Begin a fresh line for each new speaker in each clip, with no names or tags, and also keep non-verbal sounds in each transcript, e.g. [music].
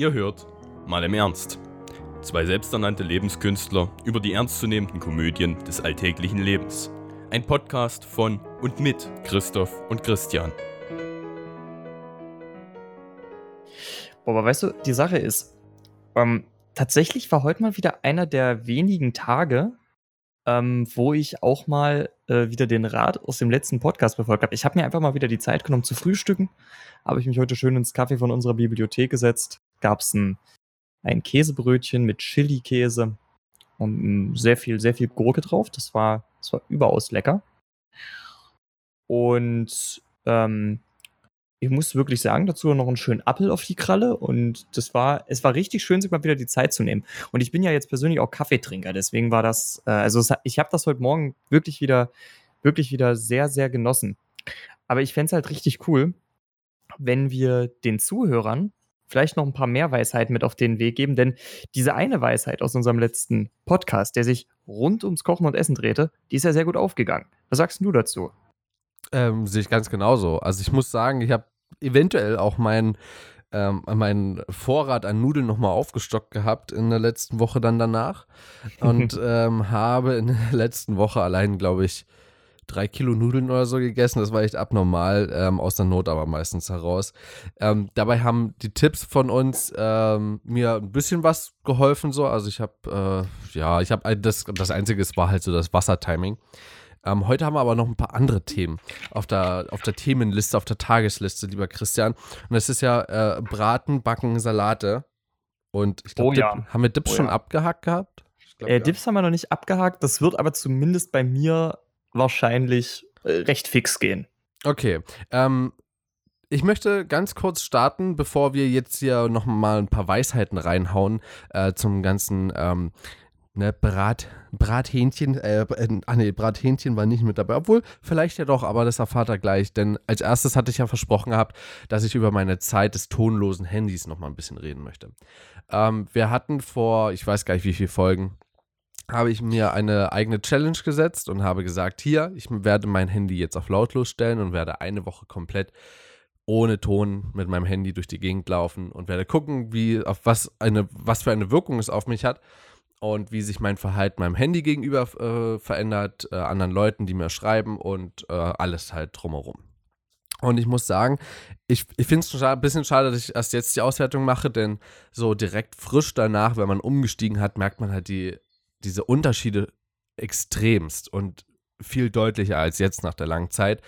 Ihr hört mal im Ernst. Zwei selbsternannte Lebenskünstler über die ernstzunehmenden Komödien des alltäglichen Lebens. Ein Podcast von und mit Christoph und Christian.
Boah, aber weißt du, die Sache ist, ähm, tatsächlich war heute mal wieder einer der wenigen Tage, ähm, wo ich auch mal äh, wieder den Rat aus dem letzten Podcast befolgt habe. Ich habe mir einfach mal wieder die Zeit genommen zu frühstücken. Habe ich mich heute schön ins Kaffee von unserer Bibliothek gesetzt. Gab es ein, ein Käsebrötchen mit Chili-Käse und sehr viel, sehr viel Gurke drauf. Das war, das war überaus lecker. Und ähm, ich muss wirklich sagen, dazu noch einen schönen Appel auf die Kralle und das war, es war richtig schön, sich mal wieder die Zeit zu nehmen. Und ich bin ja jetzt persönlich auch Kaffeetrinker, deswegen war das, äh, also ich habe das heute Morgen wirklich wieder, wirklich wieder sehr, sehr genossen. Aber ich fände es halt richtig cool, wenn wir den Zuhörern vielleicht noch ein paar mehr Weisheiten mit auf den Weg geben, denn diese eine Weisheit aus unserem letzten Podcast, der sich rund ums Kochen und Essen drehte, die ist ja sehr gut aufgegangen. Was sagst du dazu?
Ähm, sehe ich ganz genauso. Also ich muss sagen, ich habe eventuell auch meinen ähm, meinen Vorrat an Nudeln nochmal aufgestockt gehabt in der letzten Woche dann danach [laughs] und ähm, habe in der letzten Woche allein, glaube ich, drei Kilo Nudeln oder so gegessen. Das war echt abnormal, ähm, aus der Not aber meistens heraus. Ähm, dabei haben die Tipps von uns ähm, mir ein bisschen was geholfen so. Also ich habe, äh, ja, ich habe das, das Einzige war halt so das Wassertiming. Ähm, heute haben wir aber noch ein paar andere Themen auf der, auf der Themenliste, auf der Tagesliste, lieber Christian. Und das ist ja äh, Braten, Backen, Salate. Und ich glaube,
Oh ja.
haben wir Dips
Oh
schon
ja.
abgehakt gehabt? Ich glaub,
Äh,
ja.
Dips haben wir noch nicht abgehakt, das wird aber zumindest bei mir wahrscheinlich äh, recht fix gehen.
Okay. Ähm, ich möchte ganz kurz starten, bevor wir jetzt hier noch mal ein paar Weisheiten reinhauen äh, zum ganzen ähm, ne, Brat, Brathähnchen. Äh, äh, ah nee, Brathähnchen war nicht mit dabei. Obwohl, vielleicht ja doch, aber das erfahrt er gleich. Denn als erstes hatte ich ja versprochen gehabt, dass ich über meine Zeit des tonlosen Handys noch mal ein bisschen reden möchte. Ähm, wir hatten vor, ich weiß gar nicht wie viele Folgen, habe ich mir eine eigene Challenge gesetzt und habe gesagt, hier, ich werde mein Handy jetzt auf lautlos stellen und werde eine Woche komplett ohne Ton mit meinem Handy durch die Gegend laufen und werde gucken, wie auf was eine was für eine Wirkung es auf mich hat und wie sich mein Verhalten meinem Handy gegenüber äh, verändert, äh, anderen Leuten, die mir schreiben und äh, alles halt drumherum. Und ich muss sagen, ich, ich finde es ein bisschen schade, dass ich erst jetzt die Auswertung mache, denn so direkt frisch danach, wenn man umgestiegen hat, merkt man halt die, diese Unterschiede extremst und viel deutlicher als jetzt nach der langen Zeit.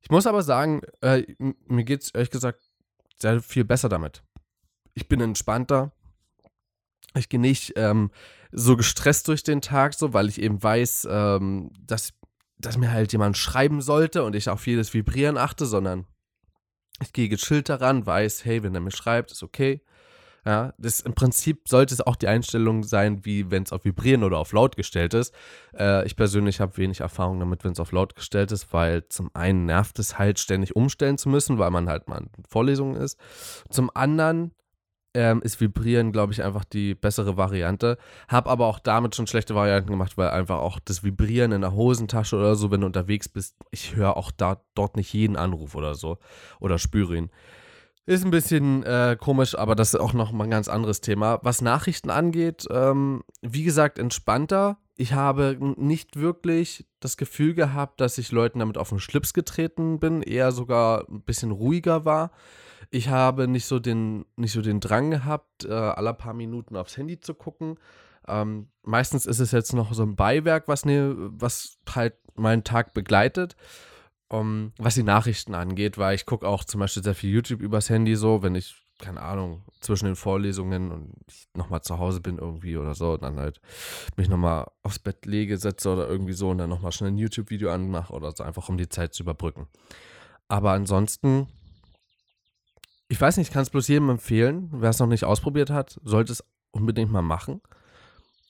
Ich muss aber sagen, äh, mir geht es ehrlich gesagt sehr viel besser damit. Ich bin entspannter. Ich gehe nicht ähm, so gestresst durch den Tag, so, weil ich eben weiß, ähm, dass, dass mir halt jemand schreiben sollte und ich auf jedes Vibrieren achte, sondern ich gehe gechillt daran, weiß, hey, wenn er mir schreibt, ist okay. Ja, das im Prinzip sollte es auch die Einstellung sein, wie wenn es auf Vibrieren oder auf laut gestellt ist. Äh, ich persönlich habe wenig Erfahrung damit, wenn es auf laut gestellt ist, weil zum einen nervt es halt ständig umstellen zu müssen, weil man halt mal in Vorlesungen ist. Zum anderen ähm, ist Vibrieren, glaube ich, einfach die bessere Variante. Hab aber auch damit schon schlechte Varianten gemacht, weil einfach auch das Vibrieren in der Hosentasche oder so, wenn du unterwegs bist, ich höre auch da, dort nicht jeden Anruf oder so oder spüre ihn. Ist ein bisschen äh, komisch, aber das ist auch noch mal ein ganz anderes Thema. Was Nachrichten angeht, ähm, wie gesagt, entspannter. Ich habe nicht wirklich das Gefühl gehabt, dass ich Leuten damit auf den Schlips getreten bin, eher sogar ein bisschen ruhiger war. Ich habe nicht so den, nicht so den Drang gehabt, äh, alle paar Minuten aufs Handy zu gucken. Ähm, meistens ist es jetzt noch so ein Beiwerk, was, ne, was halt meinen Tag begleitet. Um, was die Nachrichten angeht, weil ich gucke auch zum Beispiel sehr viel YouTube übers Handy so, wenn ich, keine Ahnung, zwischen den Vorlesungen und ich nochmal zu Hause bin irgendwie oder so, dann halt mich nochmal aufs Bett lege, setze oder irgendwie so und dann nochmal schnell ein YouTube-Video anmache oder so, einfach um die Zeit zu überbrücken. Aber ansonsten, ich weiß nicht, ich kann es bloß jedem empfehlen, wer es noch nicht ausprobiert hat, sollte es unbedingt mal machen.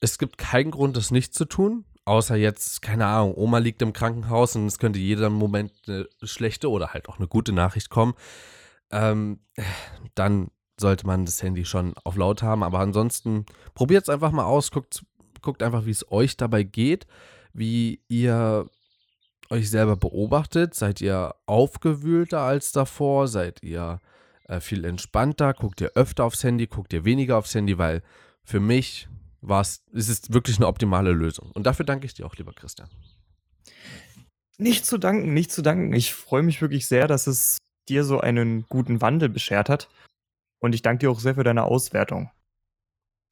Es gibt keinen Grund, das nicht zu tun. Außer jetzt, keine Ahnung, Oma liegt im Krankenhaus und es könnte jeden Moment eine schlechte oder halt auch eine gute Nachricht kommen. Ähm, dann sollte man das Handy schon auf laut haben. Aber ansonsten probiert es einfach mal aus, guckt, guckt einfach, wie es euch dabei geht, wie ihr euch selber beobachtet. Seid ihr aufgewühlter als davor? Seid ihr äh, viel entspannter? Guckt ihr öfter aufs Handy? Guckt ihr weniger aufs Handy? Weil für mich war es, es ist wirklich eine optimale Lösung. Und dafür danke ich dir auch, lieber Christian.
Nicht zu danken, nicht zu danken. Ich freue mich wirklich sehr, dass es dir so einen guten Wandel beschert hat. Und ich danke dir auch sehr für deine Auswertung.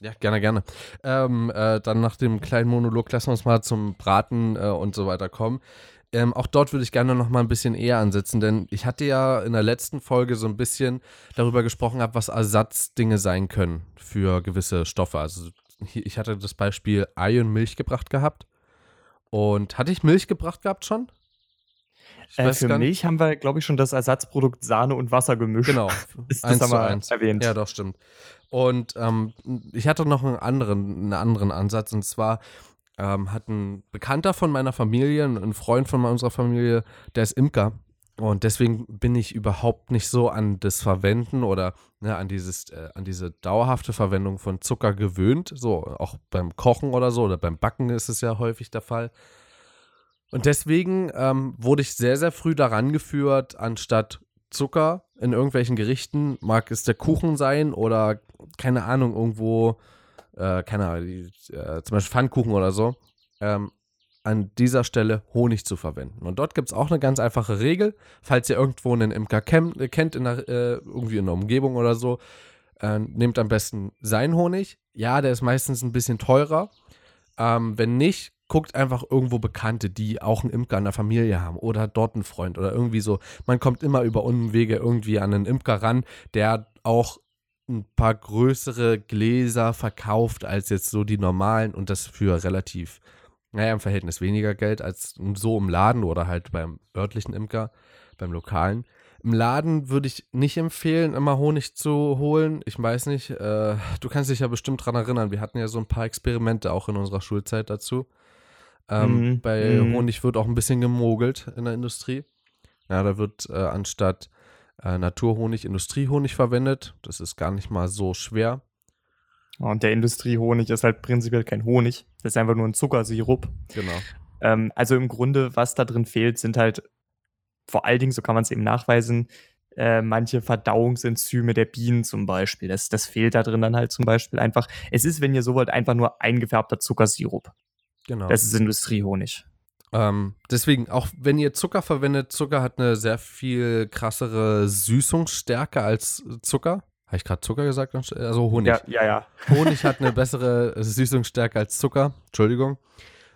Ja, gerne, gerne. Ähm, äh, dann nach dem kleinen Monolog lassen wir uns mal zum Braten äh, und so weiter kommen. Ähm, auch dort würde ich gerne noch mal ein bisschen eher ansetzen, denn ich hatte ja in der letzten Folge so ein bisschen darüber gesprochen, was Ersatzdinge sein können für gewisse Stoffe. Also ich hatte das Beispiel Ei und Milch gebracht gehabt. Und hatte ich Milch gebracht gehabt schon?
Äh, für Milch haben wir, glaube ich, schon das Ersatzprodukt Sahne und Wasser gemischt.
Genau. [laughs]
Ist das haben wir eins. erwähnt.
Ja, doch, stimmt. Und ähm, ich hatte noch einen anderen, einen anderen Ansatz. Und zwar ähm, hat ein Bekannter von meiner Familie, ein Freund von unserer Familie, der ist Imker. Und deswegen bin ich überhaupt nicht so an das Verwenden oder ne, an, dieses, äh, an diese dauerhafte Verwendung von Zucker gewöhnt. So, auch beim Kochen oder so oder beim Backen ist es ja häufig der Fall. Und deswegen ähm, wurde ich sehr, sehr früh daran geführt, anstatt Zucker in irgendwelchen Gerichten, mag es der Kuchen sein oder keine Ahnung, irgendwo, äh, keine Ahnung, äh, zum Beispiel Pfannkuchen oder so, ähm, an dieser Stelle Honig zu verwenden. Und dort gibt es auch eine ganz einfache Regel. Falls ihr irgendwo einen Imker kennt, in der, äh, irgendwie in der Umgebung oder so, äh, nehmt am besten seinen Honig. Ja, der ist meistens ein bisschen teurer. Ähm, wenn nicht, guckt einfach irgendwo Bekannte, die auch einen Imker in der Familie haben oder dort einen Freund oder irgendwie so. Man kommt immer über Umwege irgendwie an einen Imker ran, der auch ein paar größere Gläser verkauft als jetzt so die normalen und das für relativ, naja, im Verhältnis weniger Geld als so im Laden oder halt beim örtlichen Imker, beim lokalen. Im Laden würde ich nicht empfehlen, immer Honig zu holen. Ich weiß nicht, äh, du kannst dich ja bestimmt dran erinnern. Wir hatten ja so ein paar Experimente auch in unserer Schulzeit dazu. Ähm, mhm. Bei mhm. Honig wird auch ein bisschen gemogelt in der Industrie. Ja, da wird äh, anstatt äh, Naturhonig Industriehonig verwendet. Das ist gar nicht mal so schwer.
Und der Industriehonig ist halt prinzipiell kein Honig. Das ist einfach nur ein Zuckersirup.
Genau.
Ähm, also im Grunde, was da drin fehlt, sind halt vor allen Dingen, so kann man es eben nachweisen, äh, manche Verdauungsenzyme der Bienen zum Beispiel. Das, das fehlt da drin dann halt zum Beispiel einfach. Es ist, wenn ihr so wollt, einfach nur eingefärbter Zuckersirup.
Genau.
Das ist Industriehonig.
Ähm, deswegen, auch wenn ihr Zucker verwendet, Zucker hat eine sehr viel krassere Süßungsstärke als Zucker. Habe ich gerade Zucker gesagt? Also Honig.
Ja, ja, ja.
Honig hat eine bessere Süßungsstärke als Zucker. Entschuldigung.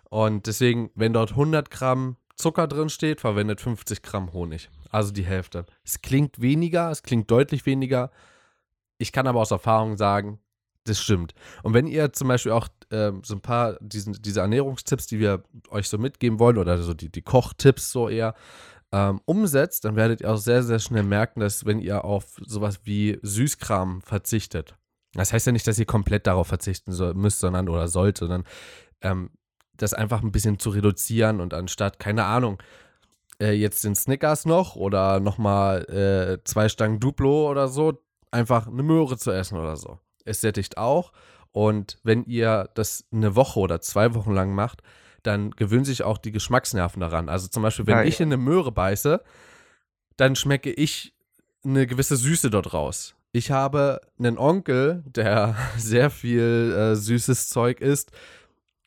Und deswegen, wenn dort 100 Gramm Zucker drin steht, verwendet 50 Gramm Honig. Also die Hälfte. Es klingt weniger, es klingt deutlich weniger. Ich kann aber aus Erfahrung sagen, das stimmt. Und wenn ihr zum Beispiel auch ähm, so ein paar diesen, diese Ernährungstipps, die wir euch so mitgeben wollen, oder so die, die Kochtipps so eher, ähm, umsetzt, dann werdet ihr auch sehr, sehr schnell merken, dass wenn ihr auf sowas wie Süßkram verzichtet, das heißt ja nicht, dass ihr komplett darauf verzichten soll, müsst, sondern oder sollt, sondern ähm, das einfach ein bisschen zu reduzieren und anstatt, keine Ahnung, äh, jetzt den Snickers noch oder nochmal äh, zwei Stangen Duplo oder so, einfach eine Möhre zu essen oder so es sättigt auch. Und wenn ihr das eine Woche oder zwei Wochen lang macht, dann gewöhnen sich auch die Geschmacksnerven daran. Also zum Beispiel, wenn ja, ich in eine Möhre beiße, dann schmecke ich eine gewisse Süße dort raus. Ich habe einen Onkel, der [laughs] sehr viel äh, süßes Zeug isst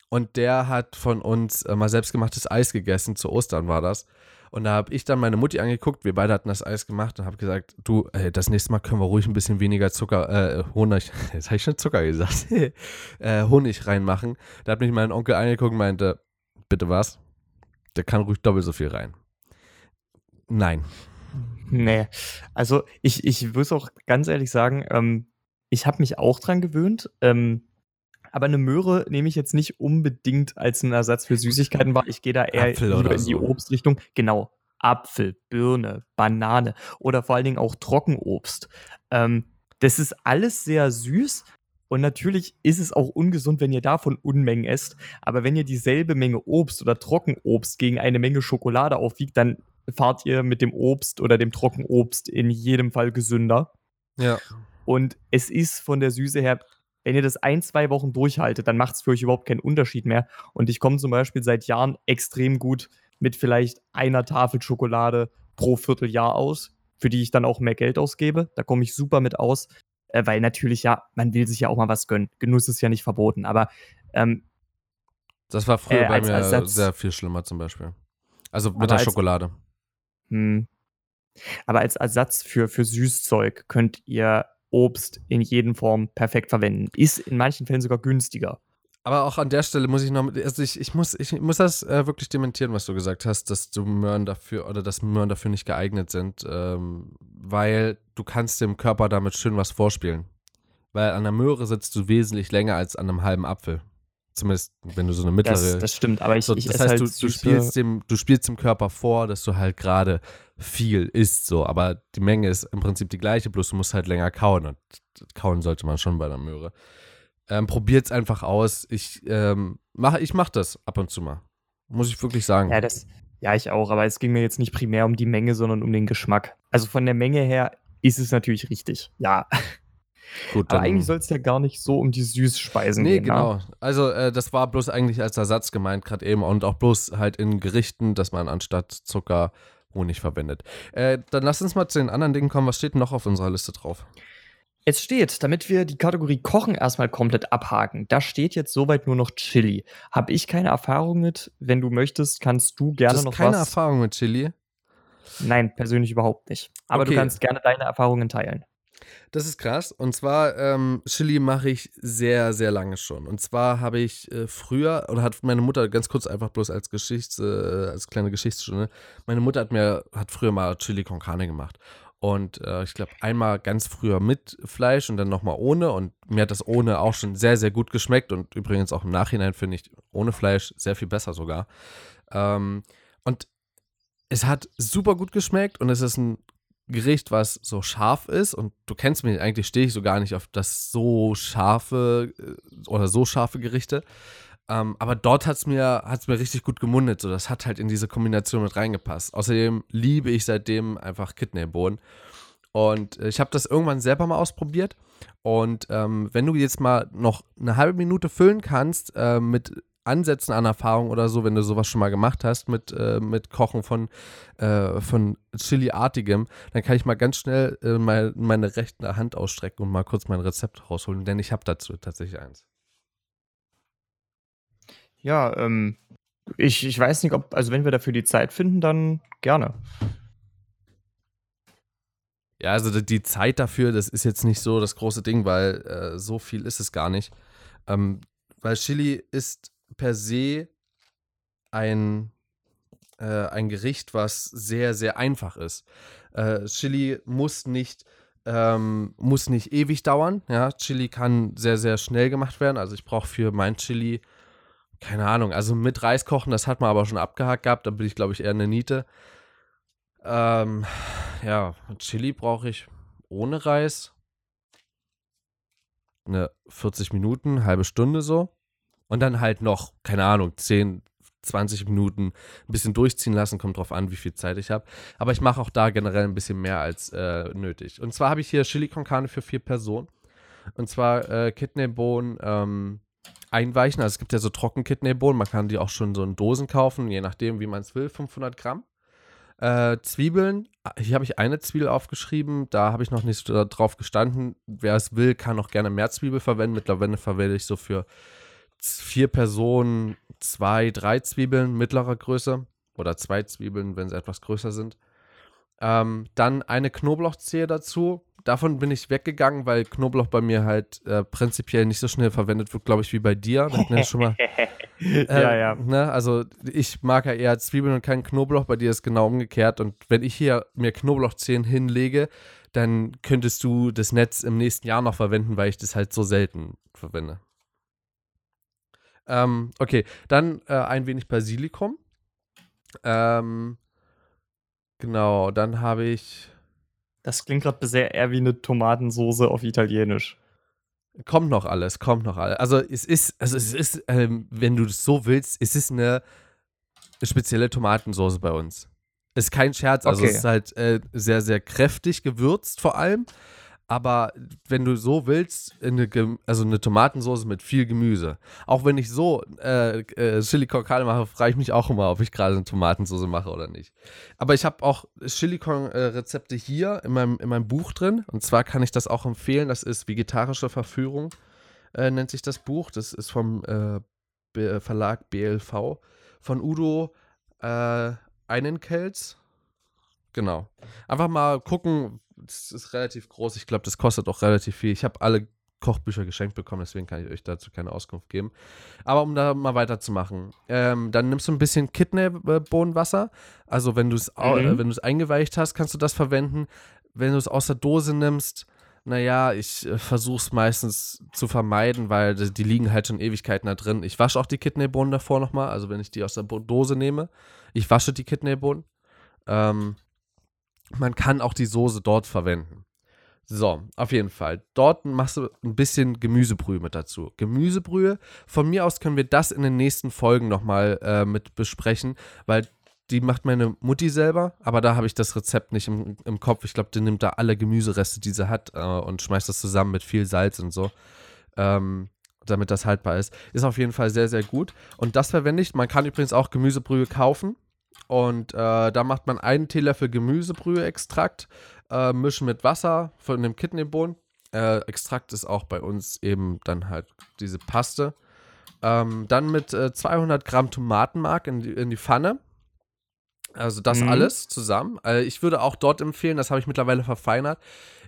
und der hat von uns äh, mal selbstgemachtes Eis gegessen. Zu Ostern war das. Und da habe ich dann meine Mutti angeguckt, wir beide hatten das Eis gemacht und habe gesagt, du, ey, das nächste Mal können wir ruhig ein bisschen weniger Zucker, äh, Honig, [laughs] jetzt habe ich schon Zucker gesagt, [laughs] äh, Honig reinmachen. Da hat mich mein Onkel angeguckt und meinte, bitte was? Der kann ruhig doppelt so viel rein. Nein.
Nee, also ich, ich muss auch ganz ehrlich sagen, ähm, ich habe mich auch dran gewöhnt. Ähm, aber eine Möhre nehme ich jetzt nicht unbedingt als einen Ersatz für Süßigkeiten wahr. Ich gehe da eher in die so. Obstrichtung. Genau. Apfel, Birne, Banane oder vor allen Dingen auch Trockenobst. Ähm, das ist alles sehr süß. Und natürlich ist es auch ungesund, wenn ihr davon Unmengen esst. Aber wenn ihr dieselbe Menge Obst oder Trockenobst gegen eine Menge Schokolade aufwiegt, dann fahrt ihr mit dem Obst oder dem Trockenobst in jedem Fall gesünder.
Ja.
Und es ist von der Süße her wenn ihr das ein, zwei Wochen durchhaltet, dann macht es für euch überhaupt keinen Unterschied mehr. Und ich komme zum Beispiel seit Jahren extrem gut mit vielleicht einer Tafel Schokolade pro Vierteljahr aus. für die ich dann auch mehr Geld ausgebe. Da komme ich super mit aus, äh, weil natürlich ja, man will sich ja auch mal was gönnen. Genuss ist ja nicht verboten, aber ähm,
Das war früher
Äh,
bei
als
mir
Ersatz-
sehr viel schlimmer zum Beispiel. Also mit der
als-
Schokolade.
Hm. Aber als Ersatz für, für Süßzeug könnt ihr Obst in jeden Form perfekt verwenden. Ist in manchen Fällen sogar günstiger.
Aber auch an der Stelle muss ich noch, also ich, ich, muss, ich muss das äh, wirklich dementieren, was du gesagt hast, dass du Möhren dafür oder dass Möhren dafür nicht geeignet sind, ähm, weil du kannst dem Körper damit schön was vorspielen. Weil an der Möhre sitzt du wesentlich länger als an einem halben Apfel. Zumindest, wenn du so eine mittlere.
Das, das stimmt, aber ich,
so,
ich
das
esse
heißt,
halt
du, du, spielst dem, du spielst dem Körper vor, dass du halt gerade viel isst, so. Aber die Menge ist im Prinzip die gleiche, bloß du musst halt länger kauen. Und kauen sollte man schon bei der Möhre. Ähm, probiert's einfach aus. Ich, ähm, mach, ich mach das ab und zu mal. Muss ich wirklich sagen.
Ja, das, ja, ich auch, aber es ging mir jetzt nicht primär um die Menge, sondern um den Geschmack. Also von der Menge her ist es natürlich richtig. Ja.
Gut,
Aber eigentlich soll es ja gar nicht so um die Süßspeisen
Nee,
gehen. ne?
genau. Also, äh, das war bloß eigentlich als Ersatz gemeint, gerade eben. Und auch bloß halt in Gerichten, dass man anstatt Zucker Honig verwendet. Äh, dann lass uns mal zu den anderen Dingen kommen. Was steht noch auf unserer Liste drauf?
Es steht, damit wir die Kategorie Kochen erstmal komplett abhaken, da steht jetzt soweit nur noch Chili. Habe ich keine Erfahrung mit. Wenn du möchtest, kannst du
Du
gerne
hast
noch
keine
was.
Erfahrung mit Chili.
Nein, persönlich überhaupt nicht. Aber
Okay.
du kannst gerne deine Erfahrungen teilen.
Das ist krass. Und zwar, ähm, Chili mache ich sehr, sehr lange schon. Und zwar habe ich äh, früher, oder hat meine Mutter ganz kurz einfach bloß als Geschichts, äh, als kleine Geschichtsstunde, meine Mutter hat mir, hat früher mal Chili con Carne gemacht. Und äh, ich glaube, einmal ganz früher mit Fleisch und dann nochmal ohne. Und mir hat das ohne auch schon sehr, sehr gut geschmeckt. Und übrigens auch im Nachhinein finde ich ohne Fleisch sehr viel besser sogar. Ähm, und es hat super gut geschmeckt und es ist ein Gericht, was so scharf ist und du kennst mich, eigentlich stehe ich so gar nicht auf das so scharfe äh, oder so scharfe Gerichte. Ähm, aber dort hat es mir, hat's mir richtig gut gemundet. So, das hat halt in diese Kombination mit reingepasst. Außerdem liebe ich seitdem einfach Kidneybohnen. Und äh, ich habe das irgendwann selber mal ausprobiert. Und ähm, wenn du jetzt mal noch eine halbe Minute füllen kannst äh, mit Ansätzen an Erfahrung oder so, wenn du sowas schon mal gemacht hast mit, äh, mit Kochen von, äh, von Chili-artigem, dann kann ich mal ganz schnell äh, mein, meine rechte Hand ausstrecken und mal kurz mein Rezept rausholen, denn ich habe dazu tatsächlich eins.
Ja, ähm, ich, ich weiß nicht, ob, also wenn wir dafür die Zeit finden, dann gerne.
Ja, also die- Zeit dafür, das ist jetzt nicht so das große Ding, weil äh, so viel ist es gar nicht. Ähm, weil Chili ist per se ein, äh, ein Gericht, was sehr, sehr einfach ist. Äh, Chili muss nicht, ähm, muss nicht ewig dauern. Ja, Chili kann sehr, sehr schnell gemacht werden. Also ich brauche für mein Chili, keine Ahnung, also mit Reis kochen, das hat man aber schon abgehakt gehabt. Da bin ich, glaube ich, eher eine Niete. Ähm, ja, Chili brauche ich ohne Reis. Eine 40 Minuten, halbe Stunde so. Und dann halt noch, keine Ahnung, 10, 20 Minuten ein bisschen durchziehen lassen. Kommt drauf an, wie viel Zeit ich habe. Aber ich mache auch da generell ein bisschen mehr als äh, nötig. Und zwar habe ich hier Chili con Carne für vier Personen. Und zwar äh, Kidneybohnen ähm, einweichen. Also es gibt ja so trocken Kidneybohnen. Man kann die auch schon so in Dosen kaufen, je nachdem, wie man es will. 500 Gramm. Äh, Zwiebeln, hier habe ich eine Zwiebel aufgeschrieben, da habe ich noch nicht drauf gestanden. Wer es will, kann auch gerne mehr Zwiebel verwenden. Mittlerweile verwende ich so für vier Personen zwei, drei Zwiebeln mittlerer Größe oder zwei Zwiebeln, wenn sie etwas größer sind. Ähm, dann eine Knoblauchzehe dazu. Davon bin ich weggegangen, weil Knoblauch bei mir halt äh, prinzipiell nicht so schnell verwendet wird, glaube ich, wie bei dir. Hatten ja schon mal [laughs]
ja,
äh,
ja.
Ne, also ich mag ja eher Zwiebeln und keinen Knoblauch, bei dir ist genau umgekehrt. Und wenn ich hier mir Knoblauchzehen hinlege, dann könntest du das Netz im nächsten Jahr noch verwenden, weil ich das halt so selten verwende. Ähm, okay, dann äh, ein wenig Basilikum. Ähm, genau, dann habe ich.
Das klingt gerade sehr eher wie eine Tomatensoße auf Italienisch.
Kommt noch alles, kommt noch alles. Also es ist, also es ist, ähm, wenn du das so willst, es ist eine spezielle Tomatensauce bei uns. Ist kein Scherz, also
Okay.
es ist halt äh, sehr, sehr kräftig gewürzt vor allem. Aber wenn du so willst, eine, also eine Tomatensauce mit viel Gemüse. Auch wenn ich so äh, äh, Chili con Carne mache, frage ich mich auch immer, ob ich gerade eine Tomatensauce mache oder nicht. Aber ich habe auch Chili con äh, Rezepte hier in meinem, in meinem Buch drin. Und zwar kann ich das auch empfehlen. Das ist Vegetarische Verführung, äh, nennt sich das Buch. Das ist vom äh, Verlag BLV von Udo äh, Einenkelz. Genau. Einfach mal gucken, das ist relativ groß. Ich glaube, das kostet auch relativ viel. Ich habe alle Kochbücher geschenkt bekommen, deswegen kann ich euch dazu keine Auskunft geben. Aber um da mal weiterzumachen, ähm, dann nimmst du ein bisschen Kidneybohnenwasser. Also wenn du es mhm. wenn du es eingeweicht hast, kannst du das verwenden. Wenn du es aus der Dose nimmst, naja, ich äh, versuche es meistens zu vermeiden, weil die, die, liegen halt schon Ewigkeiten da drin. Ich wasche auch die Kidneybohnen davor nochmal, also wenn ich die aus der Dose nehme. Ich wasche die Kidneybohnen. Ähm, man kann auch die Soße dort verwenden. So, auf jeden Fall. Dort machst du ein bisschen Gemüsebrühe mit dazu. Gemüsebrühe, von mir aus können wir das in den nächsten Folgen nochmal äh, mit besprechen, weil die macht meine Mutti selber, aber da habe ich das Rezept nicht im, im Kopf. Ich glaube, die nimmt da alle Gemüsereste, die sie hat äh, und schmeißt das zusammen mit viel Salz und so. Ähm, damit das haltbar ist. Ist auf jeden Fall sehr, sehr gut. Und das verwende ich. Man kann übrigens auch Gemüsebrühe kaufen. Und äh, da macht man einen Teelöffel Gemüsebrühe-Extrakt, äh, mischen mit Wasser von dem Kidneybohnen. Äh, Extrakt ist auch bei uns eben dann halt diese Paste. Ähm, dann mit 200 äh, Gramm Tomatenmark in die, in die Pfanne. Also das mhm. alles zusammen. Also ich würde auch dort empfehlen, das habe ich mittlerweile verfeinert.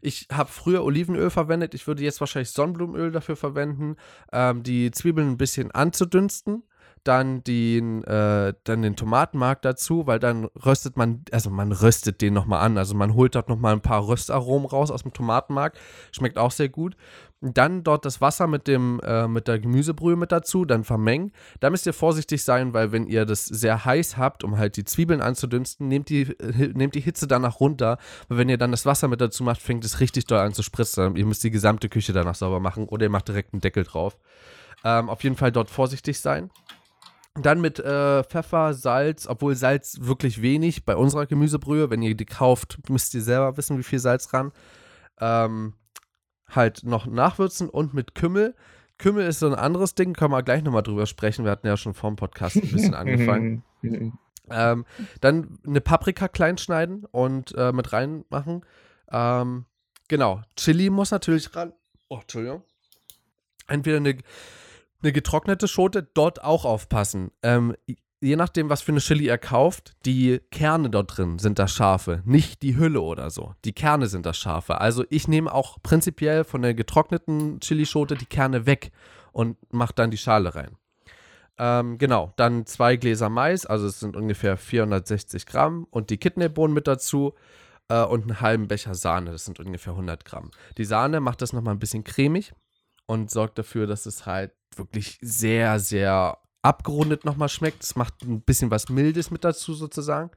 Ich habe früher Olivenöl verwendet, ich würde jetzt wahrscheinlich Sonnenblumenöl dafür verwenden, ähm, die Zwiebeln ein bisschen anzudünsten dann den, äh, dann den Tomatenmark dazu, weil dann röstet man, also man röstet den nochmal an. Also man holt dort nochmal ein paar Röstaromen raus aus dem Tomatenmark. Schmeckt auch sehr gut. Dann dort das Wasser mit, dem, äh, mit der Gemüsebrühe mit dazu, dann vermengen. Da müsst ihr vorsichtig sein, weil wenn ihr das sehr heiß habt, um halt die Zwiebeln anzudünsten, nehmt die, nehmt die Hitze danach runter. Weil wenn ihr dann das Wasser mit dazu macht, fängt es richtig doll an zu spritzen. Ihr müsst die gesamte Küche danach sauber machen oder ihr macht direkt einen Deckel drauf. Ähm, auf jeden Fall dort vorsichtig sein. Dann mit äh, Pfeffer, Salz, obwohl Salz wirklich wenig bei unserer Gemüsebrühe. Wenn ihr die kauft, müsst ihr selber wissen, wie viel Salz ran. Ähm, halt noch nachwürzen und mit Kümmel. Kümmel ist so ein anderes Ding, können wir gleich nochmal drüber sprechen. Wir hatten ja schon vor dem Podcast ein bisschen [laughs] angefangen. ähm, dann eine Paprika klein schneiden und äh, mit reinmachen. Ähm, genau, Chili muss natürlich ran. Oh, Entschuldigung. Entweder eine eine getrocknete Schote, dort auch aufpassen. Ähm, je nachdem, was für eine Chili ihr kauft, die Kerne dort drin sind das scharfe, nicht die Hülle oder so. Die Kerne sind das scharfe. Also ich nehme auch prinzipiell von der getrockneten Chilischote die Kerne weg und mache dann die Schale rein. Ähm, genau, dann zwei Gläser Mais, also es sind ungefähr 460 Gramm und die Kidneybohnen mit dazu äh, und einen halben Becher Sahne, das sind ungefähr 100 Gramm. Die Sahne macht das nochmal ein bisschen cremig und sorgt dafür, dass es halt wirklich sehr, sehr abgerundet nochmal schmeckt. Es macht ein bisschen was Mildes mit dazu sozusagen.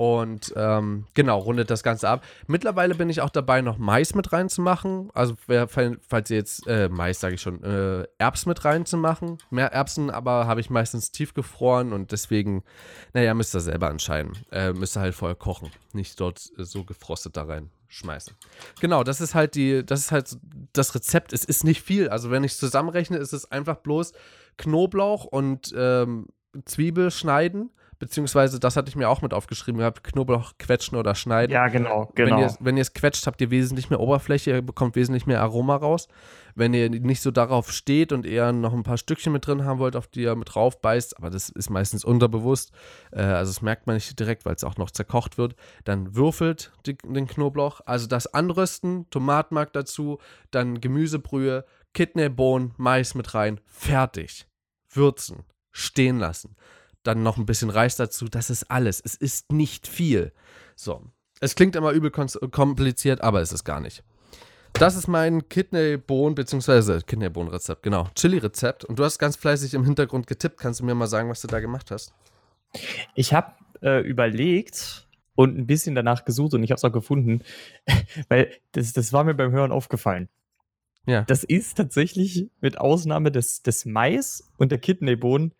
Und ähm, genau, rundet das Ganze ab. Mittlerweile bin ich auch dabei, noch Mais mit reinzumachen. Also, falls ihr jetzt, äh, Mais sage ich schon, äh, Erbsen mit reinzumachen. Mehr Erbsen, aber habe ich meistens tiefgefroren und deswegen, naja, müsst ihr selber entscheiden. Äh, müsst ihr halt vorher kochen, nicht dort äh, so gefrostet da rein schmeißen. Genau, das ist halt die, das ist halt das Rezept. Es ist nicht viel. Also, wenn ich zusammenrechne, ist es einfach bloß Knoblauch und ähm, Zwiebel schneiden beziehungsweise das hatte ich mir auch mit aufgeschrieben, ihr habt Knoblauch quetschen oder schneiden.
Ja, genau, genau.
Wenn ihr, wenn ihr es quetscht, habt ihr wesentlich mehr Oberfläche, ihr bekommt wesentlich mehr Aroma raus. Wenn ihr nicht so darauf steht und eher noch ein paar Stückchen mit drin haben wollt, auf die ihr mit drauf beißt, aber das ist meistens unterbewusst, äh, also das merkt man nicht direkt, weil es auch noch zerkocht wird, dann würfelt die, den Knoblauch. Also das Anrösten, Tomatmark dazu, dann Gemüsebrühe, Kidneybohnen, Mais mit rein, fertig. Würzen, stehen lassen dann noch ein bisschen Reis dazu. Das ist alles. Es ist nicht viel. So. Es klingt immer übel kompliziert, aber es ist gar nicht. Das ist mein Kidneybohnen, beziehungsweise Kidneybohnen-Rezept, genau. Chili-Rezept. Und du hast ganz fleißig im Hintergrund getippt. Kannst du mir mal sagen, was du da gemacht hast?
Ich habe äh, überlegt und ein bisschen danach gesucht und ich habe es auch gefunden, [laughs] weil das, das war mir beim Hören aufgefallen. Ja. Das ist tatsächlich mit Ausnahme des, des Mais und der Kidneybohnen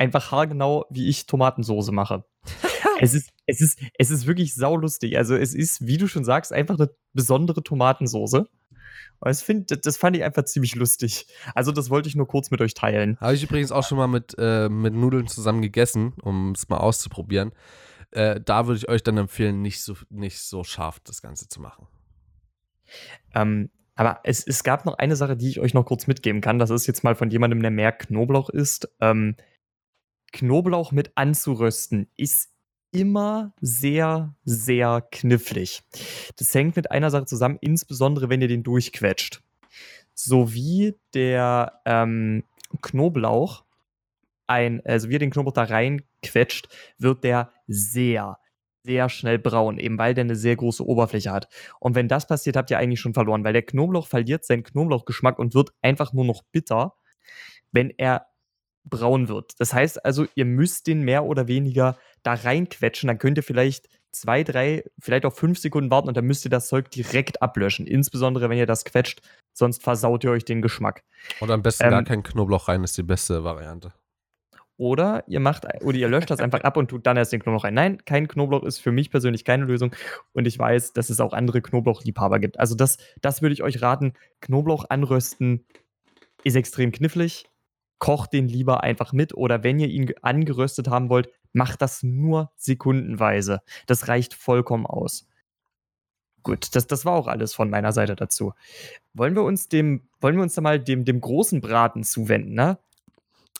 einfach haargenau, wie ich Tomatensoße mache. [laughs] Es ist, es ist, es ist wirklich saulustig. Also es ist, wie du schon sagst, einfach eine besondere Tomatensoße. Und das, find, das fand ich einfach ziemlich lustig. Also das wollte ich nur kurz mit euch teilen.
Habe ich übrigens auch schon mal mit, äh, mit Nudeln zusammen gegessen, um es mal auszuprobieren. Äh, da würde ich euch dann empfehlen, nicht so, nicht so scharf das Ganze zu machen.
Ähm, aber es, es gab noch eine Sache, die ich euch noch kurz mitgeben kann. Das ist jetzt mal von jemandem, der mehr Knoblauch isst. Ähm, Knoblauch mit anzurösten ist immer sehr, sehr knifflig. Das hängt mit einer Sache zusammen, insbesondere wenn ihr den durchquetscht. So wie der ähm, Knoblauch ein, also wie ihr den Knoblauch da reinquetscht, wird der sehr, sehr schnell braun, eben weil der eine sehr große Oberfläche hat. Und wenn das passiert, habt ihr eigentlich schon verloren, weil der Knoblauch verliert seinen Knoblauchgeschmack und wird einfach nur noch bitter, wenn er braun wird. Das heißt also, ihr müsst den mehr oder weniger da reinquetschen, dann könnt ihr vielleicht zwei, drei, vielleicht auch fünf Sekunden warten und dann müsst ihr das Zeug direkt ablöschen. Insbesondere, wenn ihr das quetscht, sonst versaut ihr euch den Geschmack.
Oder am besten ähm, gar kein Knoblauch rein, ist die beste Variante.
Oder ihr macht oder ihr löscht das einfach ab und tut dann erst den Knoblauch rein. Nein, kein Knoblauch ist für mich persönlich keine Lösung. Und ich weiß, dass es auch andere Knoblauchliebhaber gibt. Also das, das würde ich euch raten. Knoblauch anrösten ist extrem knifflig. Kocht den lieber einfach mit. Oder wenn ihr ihn angeröstet haben wollt, macht das nur sekundenweise. Das reicht vollkommen aus. Gut, das, das war auch alles von meiner Seite dazu. Wollen wir uns dem, wollen wir uns da mal dem, dem großen Braten zuwenden, ne?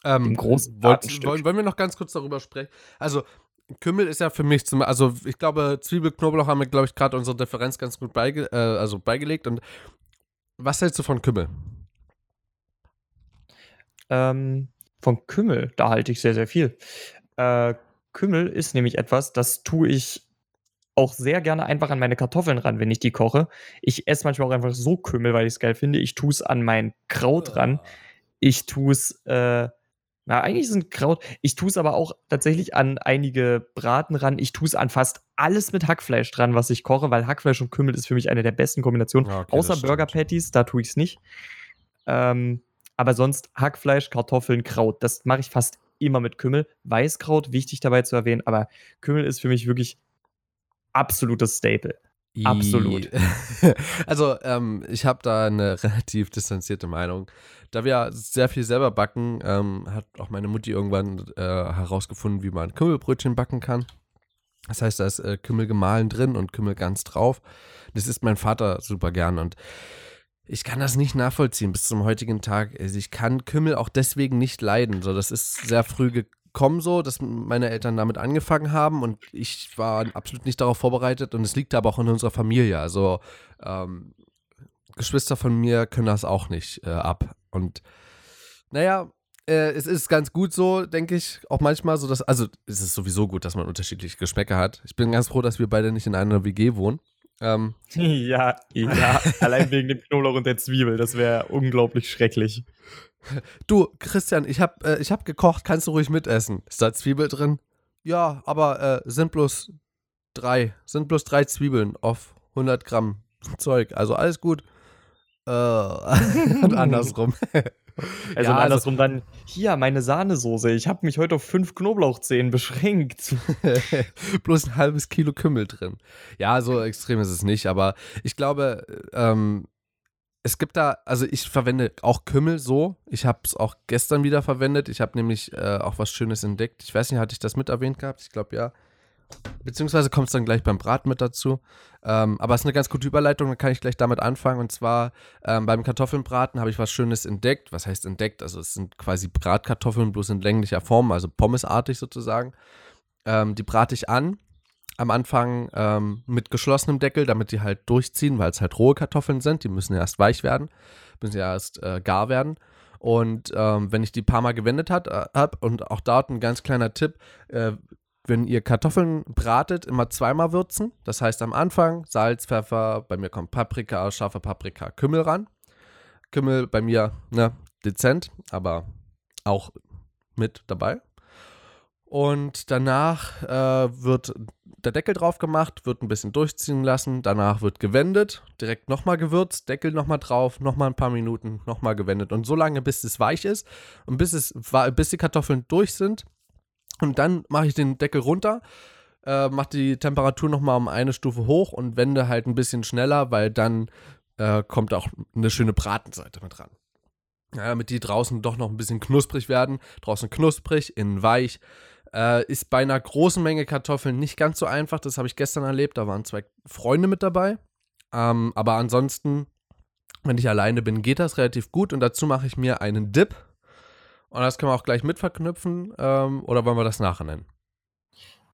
Ähm, Im großen wollt, wollen, wollen wir noch ganz kurz darüber sprechen? Also, Kümmel ist ja für mich zum, also ich glaube, Zwiebel, Knoblauch haben wir, glaube ich, gerade unsere Differenz ganz gut beige, äh, also beigelegt. Und was hältst du von Kümmel?
Ähm, von Kümmel, da halte ich sehr, sehr viel. Äh, Kümmel ist nämlich etwas, das tue ich auch sehr gerne einfach an meine Kartoffeln ran, wenn ich die koche. Ich esse manchmal auch einfach so Kümmel, weil ich es geil finde. Ich tue es an mein Kraut ran. Ich tue es äh, na, eigentlich sind Kraut. Ich tue es aber auch tatsächlich an einige Braten ran. Ich tue es an fast alles mit Hackfleisch dran, was ich koche, weil Hackfleisch und Kümmel ist für mich eine der besten Kombinationen. Okay, Außer Burger Patties, da tue ich es nicht. Ähm, aber sonst Hackfleisch, Kartoffeln, Kraut. Das mache ich fast immer mit Kümmel. Weißkraut, wichtig dabei zu erwähnen, aber Kümmel ist für mich wirklich absolutes Staple. Absolut. [laughs]
also, ähm, ich habe da eine [laughs] relativ distanzierte Meinung. Da wir sehr viel selber backen, ähm, hat auch meine Mutti irgendwann äh, herausgefunden, wie man Kümmelbrötchen backen kann. Das heißt, da ist äh, Kümmel gemahlen drin und Kümmel ganz drauf. Das isst mein Vater super gern und ich kann das nicht nachvollziehen bis zum heutigen Tag. Also ich kann Kümmel auch deswegen nicht leiden. So, das ist sehr früh gekommen so, dass meine Eltern damit angefangen haben und ich war absolut nicht darauf vorbereitet und es liegt aber auch in unserer Familie. Also ähm, Geschwister von mir können das auch nicht äh, ab. Und naja, äh, es ist ganz gut so, denke ich, auch manchmal so, dass, also es ist sowieso gut, dass man unterschiedliche Geschmäcker hat. Ich bin ganz froh, dass wir beide nicht in einer WG wohnen. Ähm,
ja, ja, allein wegen dem Knoblauch und der Zwiebel, das wäre unglaublich schrecklich.
Du, Christian, ich habe äh, hab gekocht, kannst du ruhig mitessen. Ist da Zwiebel drin? Ja, aber äh, sind bloß drei, sind bloß drei Zwiebeln auf 100 Gramm Zeug, also alles gut. Äh, und andersrum. [laughs]
Also ja, andersrum also, dann, hier, meine Sahnesoße. Ich habe mich heute auf fünf Knoblauchzehen beschränkt. [laughs]
Bloß ein halbes Kilo Kümmel drin. Ja, so extrem ist es nicht, aber ich glaube, ähm, es gibt da, also ich verwende auch Kümmel so. Ich habe es auch gestern wieder verwendet. Ich habe nämlich äh, auch was Schönes entdeckt. Ich weiß nicht, hatte ich das mit erwähnt gehabt? Ich glaube ja. Beziehungsweise kommt es dann gleich beim Braten mit dazu. Ähm, aber es ist eine ganz gute Überleitung, dann kann ich gleich damit anfangen. Und zwar ähm, beim Kartoffelnbraten habe ich was Schönes entdeckt. Was heißt entdeckt? Also es sind quasi Bratkartoffeln, bloß in länglicher Form, also pommesartig sozusagen. Ähm, die brate ich an. Am Anfang ähm, mit geschlossenem Deckel, damit die halt durchziehen, weil es halt rohe Kartoffeln sind. Die müssen ja erst weich werden, müssen ja erst äh, gar werden. Und ähm, wenn ich die paar Mal gewendet habe, äh, und auch dort ein ganz kleiner Tipp, äh, wenn ihr Kartoffeln bratet, immer zweimal würzen. Das heißt am Anfang Salz, Pfeffer, bei mir kommt Paprika, scharfe Paprika, Kümmel ran. Kümmel bei mir, ne, dezent, aber auch mit dabei. Und danach äh, wird der Deckel drauf gemacht, wird ein bisschen durchziehen lassen. Danach wird gewendet, direkt nochmal gewürzt, Deckel nochmal drauf, nochmal ein paar Minuten, nochmal gewendet. Und so lange, bis es weich ist und bis, es, bis die Kartoffeln durch sind und dann mache ich den Deckel runter, äh, mach die Temperatur nochmal um eine Stufe hoch und wende halt ein bisschen schneller, weil dann äh, kommt auch eine schöne Bratenseite mit ran. Ja, damit die draußen doch noch ein bisschen knusprig werden. Draußen knusprig, innen weich. Äh, ist bei einer großen Menge Kartoffeln nicht ganz so einfach. Das habe ich gestern erlebt. Da waren zwei Freunde mit dabei. Ähm, aber ansonsten, wenn ich alleine bin, geht das relativ gut. Und dazu mache ich mir einen Dip. Und das können wir auch gleich mit verknüpfen. Ähm, oder wollen wir das nachher nennen?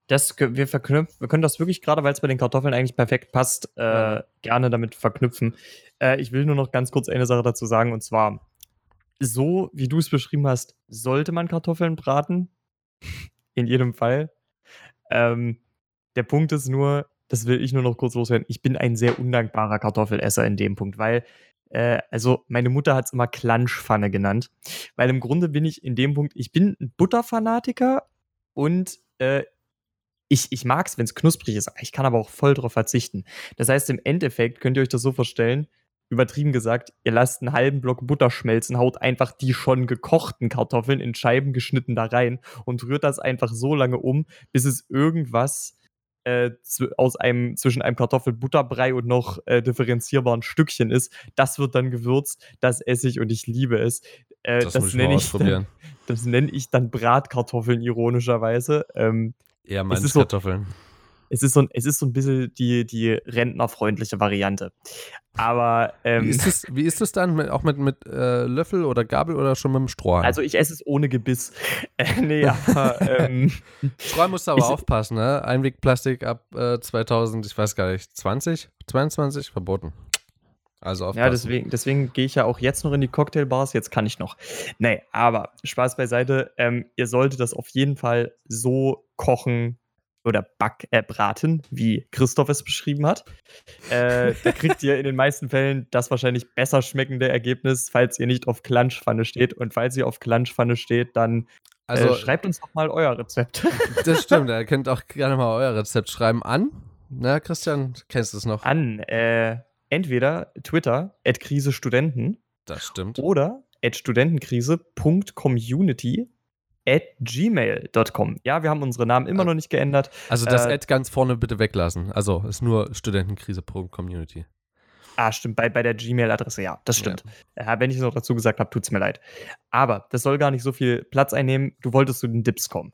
Das, wir, verknüpfen, wir können das wirklich, gerade weil es bei den Kartoffeln eigentlich perfekt passt, äh, ja. gerne damit verknüpfen. Äh, ich will nur noch ganz kurz eine Sache dazu sagen. Und zwar, so wie du es beschrieben hast, sollte man Kartoffeln braten. [laughs] In jedem Fall. Ähm, der Punkt ist nur, das will ich nur noch kurz loswerden, ich bin ein sehr undankbarer Kartoffelesser in dem Punkt, weil, äh, also meine Mutter hat es immer Klanschpfanne genannt, weil im Grunde bin ich in dem Punkt, ich bin ein Butterfanatiker und äh, ich, ich mag es, wenn es knusprig ist, ich kann aber auch voll drauf verzichten. Das heißt, im Endeffekt könnt ihr euch das so vorstellen, übertrieben gesagt, ihr lasst einen halben Block Butter schmelzen, haut einfach die schon gekochten Kartoffeln in Scheiben geschnitten da rein und rührt das einfach so lange um, bis es irgendwas äh, aus einem, zwischen einem Kartoffelbutterbrei und noch äh, differenzierbaren Stückchen ist. Das wird dann gewürzt, das esse ich und ich liebe es. Äh, das, das nenne ich, dann, [laughs] das nenne ich dann Bratkartoffeln ironischerweise. Ähm,
Eher Kartoffeln. So,
es ist so ein, es ist so ein bisschen die, die rentnerfreundliche Variante. Aber ähm,
wie, ist es, wie ist es dann? Mit, auch mit, mit äh, Löffel oder Gabel oder schon mit dem Strohhalm?
Also ich esse es ohne Gebiss. [laughs] Äh, nee, aber [laughs] ähm,
Strohhalm musst du aber ich, aufpassen, ne? Einwegplastik ab äh, 2000, ich weiß gar nicht, 20, 22 verboten. Also aufpassen.
Ja, deswegen, deswegen gehe ich ja auch jetzt noch in die Cocktailbars. Jetzt kann ich noch. Nee, aber Spaß beiseite. Ähm, ihr solltet das auf jeden Fall so kochen, oder back, äh, braten, wie Christoph es beschrieben hat. Äh, da kriegt ihr in den meisten Fällen das wahrscheinlich besser schmeckende Ergebnis, falls ihr nicht auf Klanschpfanne steht. Und falls ihr auf Klanschpfanne steht, dann äh, also, äh, schreibt uns doch mal euer Rezept. [laughs]
Das stimmt, ihr könnt auch gerne mal euer Rezept schreiben an. Na, Christian, kennst du es noch?
An, äh, entweder Twitter, at Krise Studenten.
Das stimmt.
Oder at studentenkrise.community at gmail.com. Ja, wir haben unsere Namen immer noch nicht geändert.
Also das äh, Ad ganz vorne bitte weglassen. Also ist nur studentenkrise.community.
Ah, stimmt, bei, bei der Gmail-Adresse, ja, das stimmt. Ja. Äh, wenn ich es noch dazu gesagt habe, tut es mir leid. Aber das soll gar nicht so viel Platz einnehmen. Du wolltest zu den Dips kommen.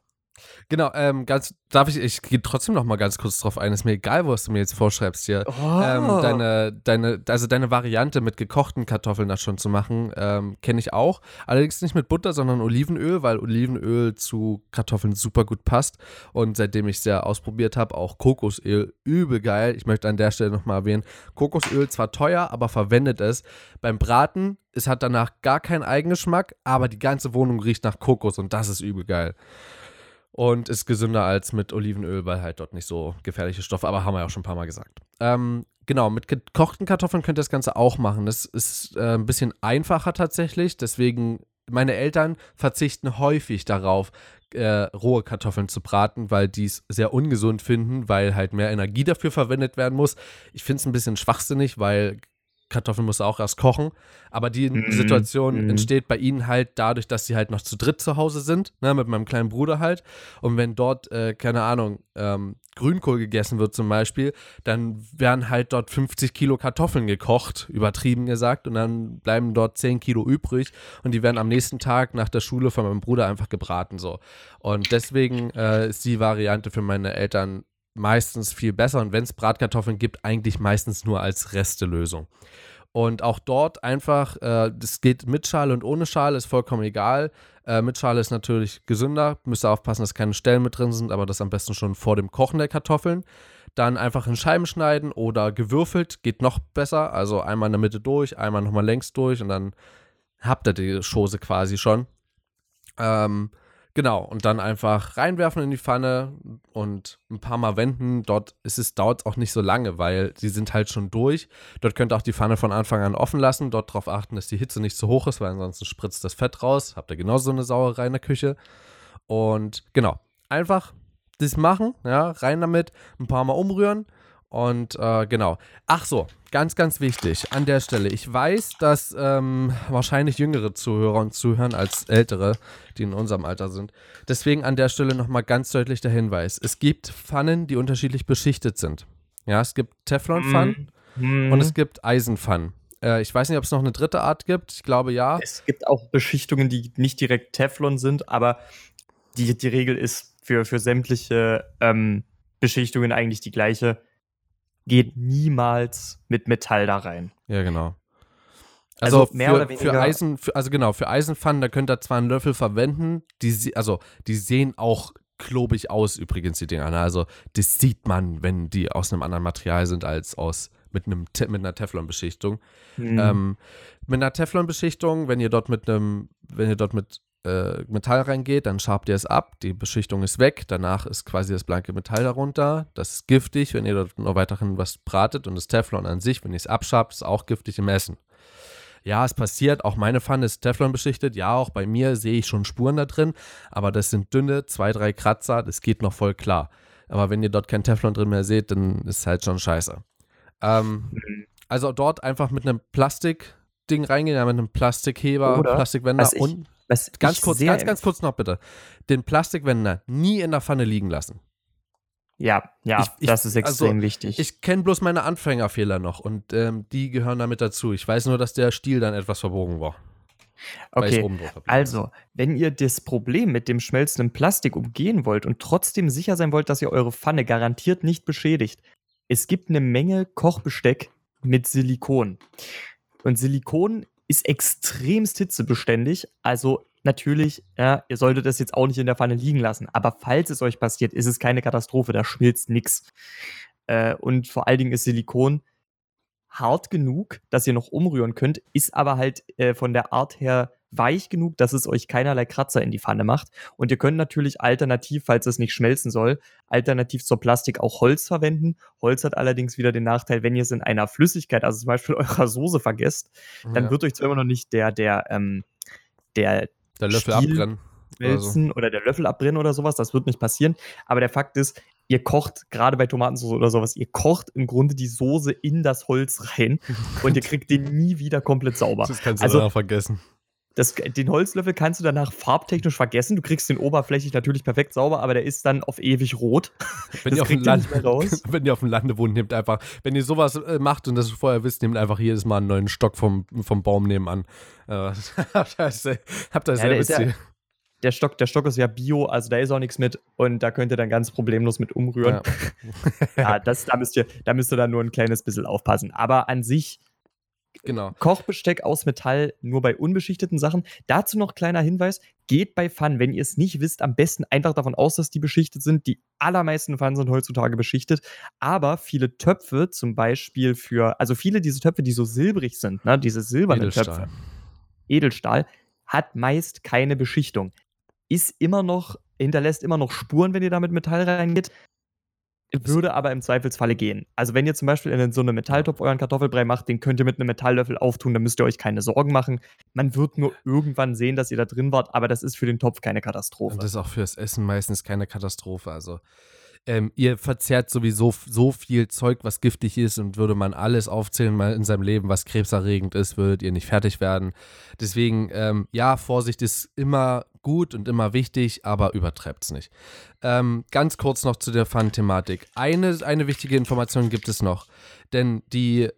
Genau, ähm, ganz, darf ich, ich gehe trotzdem noch mal ganz kurz drauf ein, ist mir egal, was du mir jetzt vorschreibst hier. Oh. Ähm, deine, deine, also deine Variante mit gekochten Kartoffeln das schon zu machen, ähm, kenne ich auch. Allerdings nicht mit Butter, sondern Olivenöl, weil Olivenöl zu Kartoffeln super gut passt. Und seitdem ich es ja ausprobiert habe, auch Kokosöl, übel geil. Ich möchte an der Stelle nochmal erwähnen, Kokosöl zwar teuer, aber verwendet es. Beim Braten, es hat danach gar keinen Eigengeschmack, aber die ganze Wohnung riecht nach Kokos und das ist übel geil und ist gesünder als mit Olivenöl, weil halt dort nicht so gefährliche Stoffe, aber haben wir ja auch schon ein paar Mal gesagt. Ähm, genau, mit gekochten Kartoffeln könnt ihr das Ganze auch machen. Das ist äh, ein bisschen einfacher tatsächlich, deswegen meine Eltern verzichten häufig darauf, äh, rohe Kartoffeln zu braten, weil die es sehr ungesund finden, weil halt mehr Energie dafür verwendet werden muss. Ich finde es ein bisschen schwachsinnig, weil Kartoffeln muss auch erst kochen. Aber die mm, Situation mm. entsteht bei ihnen halt dadurch, dass sie halt noch zu dritt zu Hause sind, ne, mit meinem kleinen Bruder halt. Und wenn dort, äh, keine Ahnung, ähm, Grünkohl gegessen wird zum Beispiel, dann werden halt dort 50 Kilo Kartoffeln gekocht, übertrieben gesagt, und dann bleiben dort 10 Kilo übrig und die werden am nächsten Tag nach der Schule von meinem Bruder einfach gebraten so. Und deswegen äh, ist die Variante für meine Eltern meistens viel besser und wenn es Bratkartoffeln gibt, eigentlich meistens nur als Restelösung. Und auch dort einfach, äh, das geht mit Schale und ohne Schale, ist vollkommen egal. Äh, mit Schale ist natürlich gesünder, müsst ihr aufpassen, dass keine Stellen mit drin sind, aber das am besten schon vor dem Kochen der Kartoffeln. Dann einfach in Scheiben schneiden oder gewürfelt, geht noch besser. Also einmal in der Mitte durch, einmal nochmal längs durch und dann habt ihr die Schose quasi schon. Ähm, Genau, und dann einfach reinwerfen in die Pfanne und ein paar Mal wenden. Dort ist es, dauert auch nicht so lange, weil sie sind halt schon durch. Dort könnt ihr auch die Pfanne von Anfang an offen lassen. Dort darauf achten, dass die Hitze nicht zu hoch ist, weil ansonsten spritzt das Fett raus. Habt ihr genauso eine Sauerei in der Küche. Und genau, einfach das machen, ja, rein damit, ein paar Mal umrühren Und äh, genau. Ach so, ganz, ganz wichtig an der Stelle. Ich weiß, dass ähm, wahrscheinlich jüngere Zuhörer und zuhören als ältere, die in unserem Alter sind. Deswegen an der Stelle nochmal ganz deutlich der Hinweis. Es gibt Pfannen, die unterschiedlich beschichtet sind. Ja, es gibt Teflonpfannen
Mhm.
und es gibt Eisenpfannen. Äh, ich weiß nicht, ob es noch eine dritte Art gibt. Ich glaube ja.
Es gibt auch Beschichtungen, die nicht direkt Teflon sind, aber die, die Regel ist für, für sämtliche ähm, Beschichtungen eigentlich die gleiche. Geht niemals mit Metall da rein.
Ja, genau. Also,
Also mehr
für,
oder
für
weniger-
Eisen, für, also genau, für Eisenpfannen, da könnt ihr zwar einen Löffel verwenden, die, also die sehen auch klobig aus übrigens, die Dinger. Ne? Also das sieht man, wenn die aus einem anderen Material sind als aus mit, einem, mit einer Teflonbeschichtung.
Mhm.
Ähm, mit einer Teflonbeschichtung, wenn ihr dort mit einem, wenn ihr dort mit äh, Metall reingeht, dann schabt ihr es ab, die Beschichtung ist weg, danach ist quasi das blanke Metall darunter. Das ist giftig, wenn ihr dort noch weiterhin was bratet und das Teflon an sich, wenn ihr es abschabt, ist auch giftig im Essen. Ja, es passiert, auch meine Pfanne ist Teflon beschichtet. Ja, auch bei mir sehe ich schon Spuren da drin, aber das sind dünne, zwei, drei Kratzer, das geht noch voll klar. Aber wenn ihr dort kein Teflon drin mehr seht, dann ist halt schon scheiße. Ähm,
Mhm.
also dort einfach mit einem Plastikding reingehen, ja, mit einem Plastikheber,
Oder,
Plastikwender und
Was
ganz kurz, ganz, ganz kurz noch bitte. Den Plastikwender nie in der Pfanne liegen lassen.
Ja, ja,
Ich- ich-
das ist extrem
also,
wichtig.
Ich kenne bloß meine Anfängerfehler noch und ähm, die gehören damit dazu. Ich weiß nur, dass der Stiel dann etwas verbogen war.
Okay, also, wenn ihr das Problem mit dem schmelzenden Plastik umgehen wollt und trotzdem sicher sein wollt, dass ihr eure Pfanne garantiert nicht beschädigt, es gibt eine Menge Kochbesteck mit Silikon. Und Silikon ist extremst hitzebeständig, also natürlich, ja, ihr solltet das jetzt auch nicht in der Pfanne liegen lassen, aber falls es euch passiert, ist es keine Katastrophe, da schmilzt nichts. Äh, und vor allen Dingen ist Silikon hart genug, dass ihr noch umrühren könnt, ist aber halt äh, von der Art her weich genug, dass es euch keinerlei Kratzer in die Pfanne macht. Und ihr könnt natürlich alternativ, falls es nicht schmelzen soll, alternativ zur Plastik auch Holz verwenden. Holz hat allerdings wieder den Nachteil, wenn ihr es in einer Flüssigkeit, also zum Beispiel [laughs] eurer Soße vergesst, dann
Ja,
wird euch zwar immer noch nicht der, der, ähm, der
der Löffel
Stiel-
abbrennen. Oder so.
Schmelzen oder der Löffel abbrennen oder sowas, das wird nicht passieren. Aber der Fakt ist, ihr kocht, gerade bei Tomatensauce oder sowas, ihr kocht im Grunde die Soße in das Holz rein [laughs] und ihr kriegt den nie wieder komplett sauber.
Das kannst du
Also-
vergessen.
Das, den Holzlöffel kannst du danach farbtechnisch vergessen. Du kriegst den oberflächlich natürlich perfekt sauber, aber der ist dann auf ewig rot.
Wenn ihr, auf Land, [laughs] wenn ihr auf dem Lande wohnt, nehmt einfach, wenn ihr sowas äh, macht und das vorher wisst, nehmt einfach jedes Mal einen neuen Stock vom, vom Baum nebenan. Äh, [laughs] habt
Ja, der
selbe
ja-
Ziel.
Der Stock, der Stock ist ja bio, also da ist auch nichts mit und da könnt ihr dann ganz problemlos mit umrühren. Ja, [laughs] das, da, müsst ihr, da müsst ihr dann nur ein kleines bisschen aufpassen. Aber an sich
Genau.
Kochbesteck aus Metall nur bei unbeschichteten Sachen. Dazu noch kleiner Hinweis: Geht bei Pfannen, wenn ihr es nicht wisst, am besten einfach davon aus, dass die beschichtet sind. Die allermeisten Pfannen sind heutzutage beschichtet, aber viele Töpfe, zum Beispiel für, also viele diese Töpfe, die so silbrig sind, ne, diese silbernen
Edelstahl.
Töpfe, Edelstahl, hat meist keine Beschichtung. Ist immer noch, hinterlässt immer noch Spuren, wenn ihr da mit Metall reingeht. Würde aber im Zweifelsfalle gehen. Also, wenn ihr zum Beispiel in so einem Metalltopf euren Kartoffelbrei macht, den könnt ihr mit einem Metalllöffel auftun, dann müsst ihr euch keine Sorgen machen. Man wird nur irgendwann sehen, dass ihr da drin wart, aber das ist für den Topf keine Katastrophe.
Und das ist auch fürs Essen meistens keine Katastrophe. Also, ähm, ihr verzehrt sowieso so viel Zeug, was giftig ist, und würde man alles aufzählen mal in seinem Leben, was krebserregend ist, würdet ihr nicht fertig werden. Deswegen, ähm, ja, Vorsicht ist immer gut und immer wichtig, aber übertreibt's nicht. Ähm, ganz kurz noch zu der Pfannenthematik. Eine, eine wichtige Information gibt es noch, denn die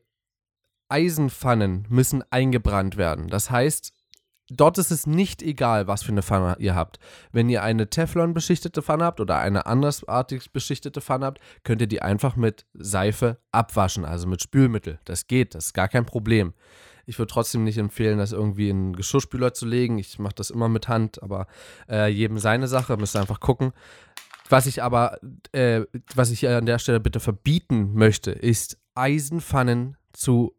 Eisenpfannen müssen eingebrannt werden. Das heißt, dort ist es nicht egal, was für eine Pfanne ihr habt. Wenn ihr eine Teflon-beschichtete Pfanne habt oder eine andersartig beschichtete Pfanne habt, könnt ihr die einfach mit Seife abwaschen, also mit Spülmittel. Das geht, das ist gar kein Problem. Ich würde trotzdem nicht empfehlen, das irgendwie in einen Geschirrspüler zu legen. Ich mache das immer mit Hand, aber äh, jedem seine Sache, müsst ihr einfach gucken. Was ich aber, äh, was ich an der Stelle bitte verbieten möchte, ist Eisenpfannen zu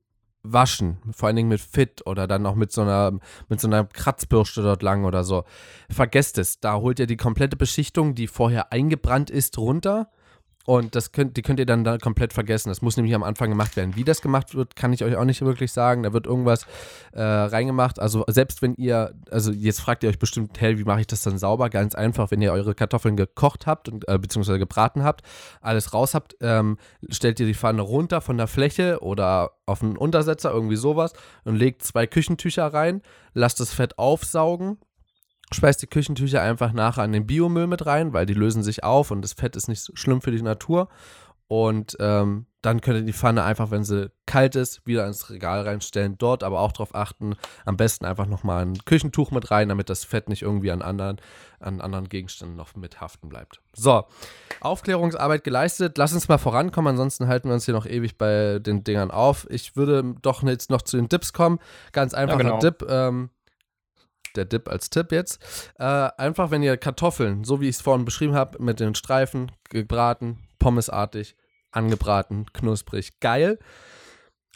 waschen, vor allen Dingen mit Fit oder dann auch mit so einer mit so einer Kratzbürste dort lang oder so. Vergesst es, da holt ihr die komplette Beschichtung, die vorher eingebrannt ist, runter Und das könnt, die könnt ihr dann da komplett vergessen. Das muss nämlich am Anfang gemacht werden. Wie das gemacht wird, kann ich euch auch nicht wirklich sagen. Da wird irgendwas äh, reingemacht. Also selbst wenn ihr, also jetzt fragt ihr euch bestimmt, hey, wie mache ich das dann sauber? Ganz einfach, wenn ihr eure Kartoffeln gekocht habt und äh, beziehungsweise gebraten habt, alles raus habt, ähm, stellt ihr die Pfanne runter von der Fläche oder auf einen Untersetzer, irgendwie sowas und legt zwei Küchentücher rein, lasst das Fett aufsaugen Schmeißt die Küchentücher einfach nachher an den Biomüll mit rein, weil die lösen sich auf und das Fett ist nicht so schlimm für die Natur. Und ähm, dann könnt ihr die Pfanne einfach, wenn sie kalt ist, wieder ins Regal reinstellen. Dort aber auch darauf achten, am besten einfach nochmal ein Küchentuch mit rein, damit das Fett nicht irgendwie an anderen, an anderen Gegenständen noch mit haften bleibt. So, Aufklärungsarbeit geleistet. Lass uns mal vorankommen, ansonsten halten wir uns hier noch ewig bei den Dingern auf. Ich würde doch jetzt noch zu den Dips kommen. Ganz einfacher ja, genau. Dip. Ähm, der Dip als Tipp jetzt. Äh, einfach, wenn ihr Kartoffeln, so wie ich es vorhin beschrieben habe, mit den Streifen gebraten, pommesartig, angebraten, knusprig, geil.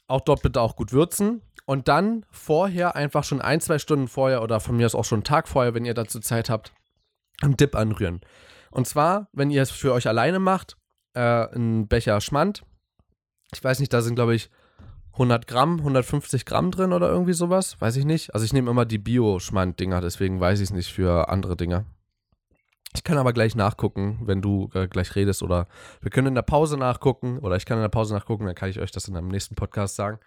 Auch dort bitte auch gut würzen. Und dann vorher einfach schon ein, zwei Stunden vorher oder von mir aus auch schon einen Tag vorher, wenn ihr dazu Zeit habt, einen Dip anrühren. Und zwar, wenn ihr es für euch alleine macht, äh, einen Becher Schmand. Ich weiß nicht, da sind, glaube ich, 100 Gramm, 150 Gramm drin oder irgendwie sowas. Weiß ich nicht. Also ich nehme immer die Bio-Schmand-Dinger, deswegen weiß ich es nicht für andere Dinger. Ich kann aber gleich nachgucken, wenn du äh, gleich redest oder wir können in der Pause nachgucken oder ich kann in der Pause nachgucken, dann kann ich euch das in einem nächsten Podcast sagen.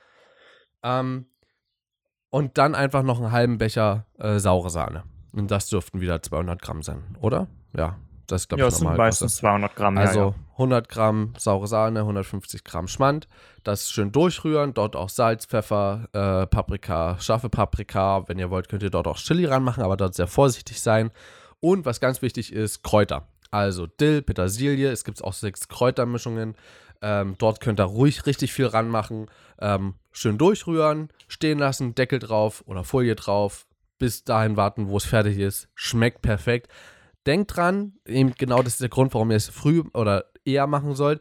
Ähm, und dann einfach noch einen halben Becher äh, saure Sahne. Und das dürften wieder 200 Gramm sein, oder? Ja, das glaube
ja,
ich normal.
Ja, meistens 200 Gramm.
Also
ja, ja.
100 Gramm saure Sahne, 150 Gramm Schmand. Das schön durchrühren. Dort auch Salz, Pfeffer, äh, Paprika, scharfe Paprika. Wenn ihr wollt, könnt ihr dort auch Chili ranmachen, aber dort sehr vorsichtig sein. Und was ganz wichtig ist, Kräuter. Also Dill, Petersilie. Es gibt auch sechs Kräutermischungen. Ähm, dort könnt ihr ruhig richtig viel ranmachen. Ähm, schön durchrühren, stehen lassen, Deckel drauf oder Folie drauf. Bis dahin warten, wo es fertig ist. Schmeckt perfekt denkt dran, eben genau das ist der Grund, warum ihr es früh oder eher machen sollt.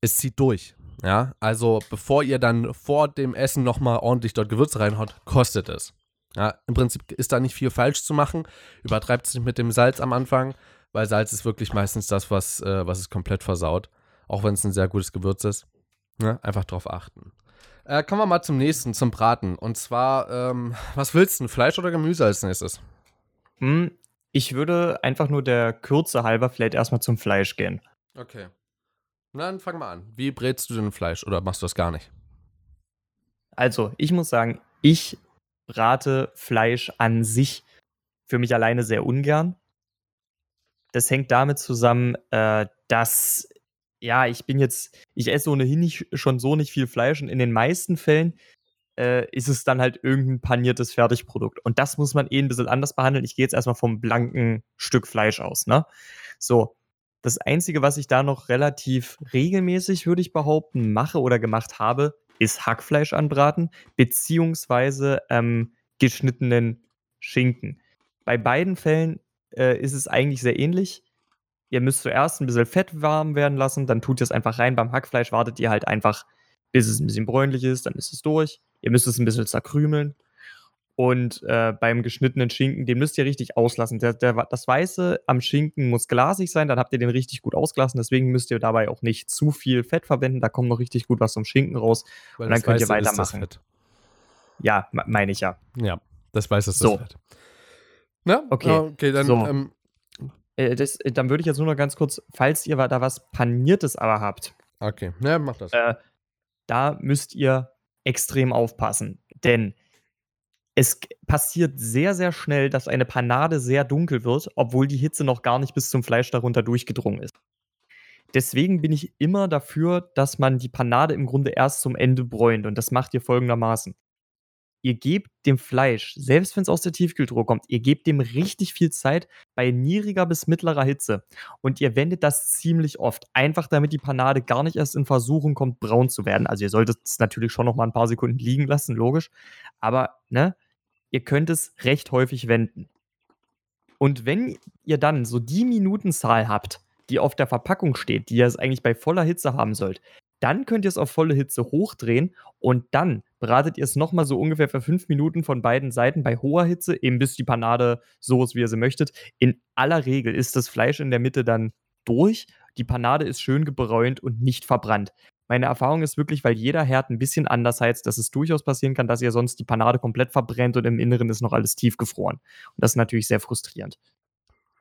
Es zieht durch. Ja, also bevor ihr dann vor dem Essen nochmal ordentlich dort Gewürze reinhaut, kostet es. Ja, im Prinzip ist da nicht viel falsch zu machen. Übertreibt es nicht mit dem Salz am Anfang, weil Salz ist wirklich meistens das, was, äh, was es komplett versaut. Auch wenn es ein sehr gutes Gewürz ist. Ja, einfach drauf achten. Äh, kommen wir mal zum nächsten, zum Braten. Und zwar, ähm, was willst du, Fleisch oder Gemüse als nächstes?
Hm, ich würde einfach nur der Kürze halber vielleicht erstmal zum Fleisch gehen.
Okay. Na, dann fang mal an. Wie brätst du denn Fleisch oder machst du das gar nicht?
Also, ich muss sagen, ich brate Fleisch an sich für mich alleine sehr ungern. Das hängt damit zusammen, äh, dass, ja, ich bin jetzt, ich esse ohnehin nicht, schon so nicht viel Fleisch und in den meisten Fällen äh, ist es dann halt irgendein paniertes Fertigprodukt. Und das muss man eh ein bisschen anders behandeln. Ich gehe jetzt erstmal vom blanken Stück Fleisch aus, ne? So. Das Einzige, was ich da noch relativ regelmäßig, würde ich behaupten, mache oder gemacht habe, ist Hackfleisch anbraten, beziehungsweise ähm, geschnittenen Schinken. Bei beiden Fällen äh, ist es eigentlich sehr ähnlich. Ihr müsst zuerst ein bisschen Fett warm werden lassen, dann tut ihr es einfach rein. Beim Hackfleisch wartet ihr halt einfach, bis es ein bisschen bräunlich ist, dann ist es durch. Ihr müsst es ein bisschen zerkrümeln. Und äh, beim geschnittenen Schinken, den müsst ihr richtig auslassen. Der, der, das Weiße am Schinken muss glasig sein, dann habt ihr den richtig gut ausgelassen. Deswegen müsst ihr dabei auch nicht zu viel Fett verwenden. Da kommt noch richtig gut was zum Schinken raus. Weil und dann könnt Weiße ihr weitermachen. Ja, meine ich ja.
Ja, das Weiße ist
so.
das Fett.
Na, okay. okay, dann. So. Ähm, äh, das, äh, dann würde ich jetzt nur noch ganz kurz, falls ihr da was Paniertes aber habt.
Okay, ja, mach das.
Äh, da müsst ihr extrem aufpassen. Denn es passiert sehr, sehr schnell, dass eine Panade sehr dunkel wird, obwohl die Hitze noch gar nicht bis zum Fleisch darunter durchgedrungen ist. Deswegen bin ich immer dafür, dass man die Panade im Grunde erst zum Ende bräunt. Und das macht ihr folgendermaßen ihr gebt dem Fleisch, selbst wenn es aus der Tiefkühltruhe kommt, ihr gebt dem richtig viel Zeit bei niedriger bis mittlerer Hitze. Und ihr wendet das ziemlich oft, einfach damit die Panade gar nicht erst in Versuchung kommt, braun zu werden. Also ihr solltet es natürlich schon noch mal ein paar Sekunden liegen lassen, logisch. Aber, ne, ihr könnt es recht häufig wenden. Und wenn ihr dann so die Minutenzahl habt, die auf der Verpackung steht, die ihr es eigentlich bei voller Hitze haben sollt, dann könnt ihr es auf volle Hitze hochdrehen und dann bratet ihr es nochmal so ungefähr für fünf Minuten von beiden Seiten bei hoher Hitze, eben bis die Panade so ist, wie ihr sie möchtet. In aller Regel ist das Fleisch in der Mitte dann durch. Die Panade ist schön gebräunt und nicht verbrannt. Meine Erfahrung ist wirklich, weil jeder Herd ein bisschen anders heizt, dass es durchaus passieren kann, dass ihr sonst die Panade komplett verbrennt und im Inneren ist noch alles tiefgefroren. Und das ist natürlich sehr frustrierend.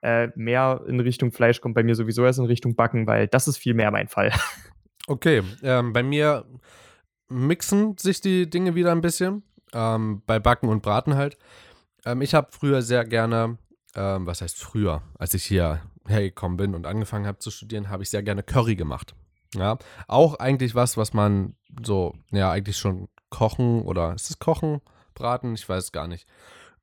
Äh, mehr in Richtung Fleisch kommt bei mir sowieso erst in Richtung Backen, weil das ist viel mehr mein Fall. [laughs]
Okay, ähm, bei mir mixen sich die Dinge wieder ein bisschen. Ähm, bei Backen und Braten halt. Ähm, ich habe früher sehr gerne, ähm, was heißt früher, als ich hier hergekommen bin und angefangen habe zu studieren, habe ich sehr gerne Curry gemacht. Ja, auch eigentlich was, was man so, ja, eigentlich schon kochen oder ist es kochen, braten, ich weiß gar nicht.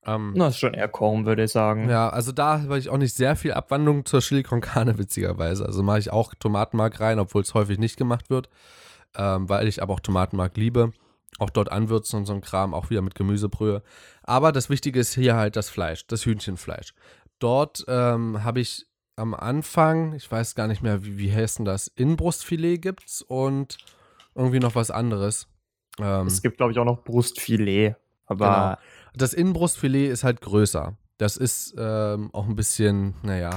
Ähm, das ist schon eher kochen, würde ich sagen.
Ja, also da habe ich auch nicht sehr viel Abwandlung zur Chili con Carne, witzigerweise. Also mache ich auch Tomatenmark rein, obwohl es häufig nicht gemacht wird, ähm, weil ich aber auch Tomatenmark liebe. Auch dort anwürzen und so ein Kram, auch wieder mit Gemüsebrühe. Aber das Wichtige ist hier halt das Fleisch, das Hühnchenfleisch. Dort ähm, habe ich am Anfang, ich weiß gar nicht mehr, wie, wie heißt denn das, Innenbrustfilet gibt's und irgendwie noch was anderes.
Ähm, es gibt, glaube ich, auch noch Brustfilet. Aber genau.
das Innenbrustfilet ist halt größer. Das ist ähm, auch ein bisschen, naja,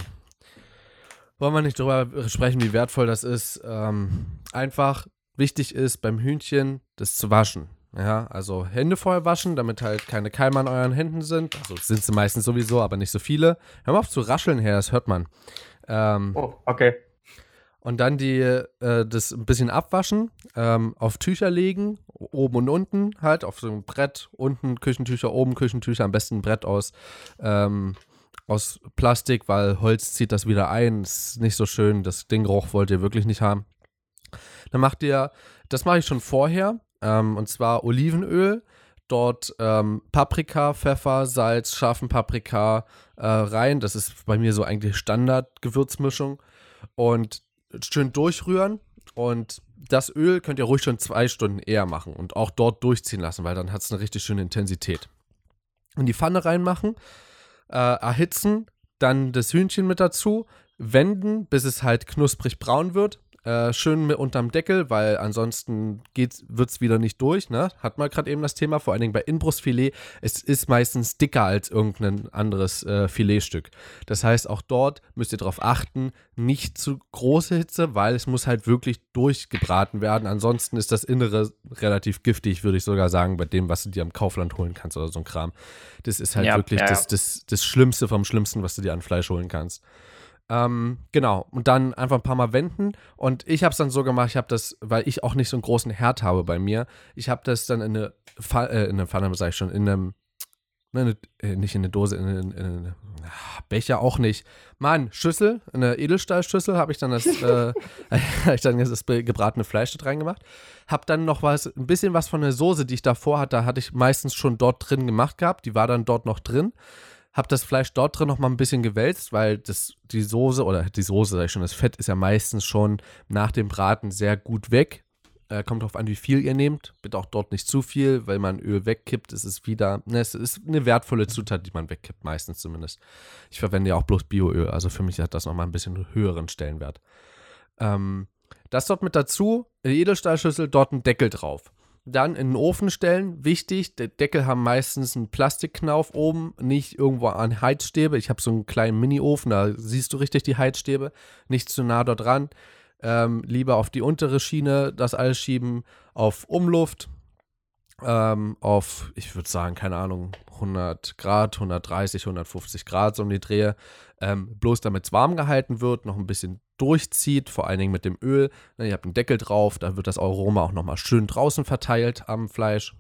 wollen wir nicht drüber sprechen, wie wertvoll das ist. Ähm, einfach wichtig ist beim Hühnchen, das zu waschen. Ja, also Hände vorher waschen, damit halt keine Keime an euren Händen sind. Also sind sie meistens sowieso, aber nicht so viele. Hör mal auf zu rascheln her, das hört man.
Ähm, oh, okay.
Und dann die, äh, das ein bisschen abwaschen, ähm, auf Tücher legen, oben und unten halt, auf so ein Brett, unten Küchentücher, oben Küchentücher, am besten ein Brett aus, ähm, aus Plastik, weil Holz zieht das wieder ein, ist nicht so schön, das Ding Geruch wollt ihr wirklich nicht haben. Dann macht ihr, das mache ich schon vorher, ähm, und zwar Olivenöl, dort ähm, Paprika, Pfeffer, Salz, scharfen Paprika äh, rein. Das ist bei mir so eigentlich Standard-Gewürzmischung. Und schön durchrühren. Und das Öl könnt ihr ruhig schon zwei Stunden eher machen und auch dort durchziehen lassen, weil dann hat es eine richtig schöne Intensität. In die Pfanne reinmachen, äh, erhitzen, dann das Hühnchen mit dazu, wenden, bis es halt knusprig braun wird. Äh, schön mit unterm Deckel, weil ansonsten wird es wieder nicht durch. Ne? Hat man gerade eben das Thema, vor allen Dingen bei Inbrustfilet. Es ist meistens dicker als irgendein anderes äh, Filetstück. Das heißt, auch dort müsst ihr darauf achten, nicht zu große Hitze, weil es muss halt wirklich durchgebraten werden. Ansonsten ist das Innere relativ giftig, würde ich sogar sagen, bei dem, was du dir am Kaufland holen kannst oder so ein Kram. Das ist halt ja, wirklich ja. Das, das, das Schlimmste vom Schlimmsten, was du dir an Fleisch holen kannst. Ähm, genau, und dann einfach ein paar Mal wenden. Und ich habe es dann so gemacht, ich habe das, weil ich auch nicht so einen großen Herd habe bei mir, ich habe das dann in eine, Fa äh, in eine Pfanne, sag ich schon, in einem, ne, äh, nicht in eine Dose, in, eine, in eine ach, Becher auch nicht. Mann, Schüssel, eine Edelstahlschüssel, habe ich dann das, äh, [laughs] ich dann das gebratene Fleisch da reingemacht. Habe dann noch was, ein bisschen was von der Soße, die ich davor hatte, hatte ich meistens schon dort drin gemacht gehabt. Die war dann dort noch drin habe das Fleisch dort drin noch mal ein bisschen gewälzt, weil das, die Soße oder die Soße, sag ich schon, das Fett ist ja meistens schon nach dem Braten sehr gut weg. Äh, kommt darauf an, wie viel ihr nehmt. Bitte auch dort nicht zu viel, weil man Öl wegkippt, ist es wieder, ne, es ist eine wertvolle Zutat, die man wegkippt, meistens zumindest. Ich verwende ja auch bloß Bioöl, also für mich hat das nochmal ein bisschen höheren Stellenwert. Ähm, das dort mit dazu, eine Edelstahlschüssel, dort ein Deckel drauf. Dann in den Ofen stellen. Wichtig, der Deckel haben meistens einen Plastikknauf oben, nicht irgendwo an Heizstäbe. Ich habe so einen kleinen Mini-Ofen, da siehst du richtig die Heizstäbe. Nicht zu nah dort dran. Ähm, lieber auf die untere Schiene das alles schieben, auf Umluft, ähm, auf, ich würde sagen, keine Ahnung, 100 Grad, 130, 150 Grad, so um die Drehe. Ähm, bloß damit es warm gehalten wird, noch ein bisschen durchzieht, vor allen Dingen mit dem Öl. Ne, ihr habt einen Deckel drauf, da wird das Aroma auch nochmal schön draußen verteilt am Fleisch.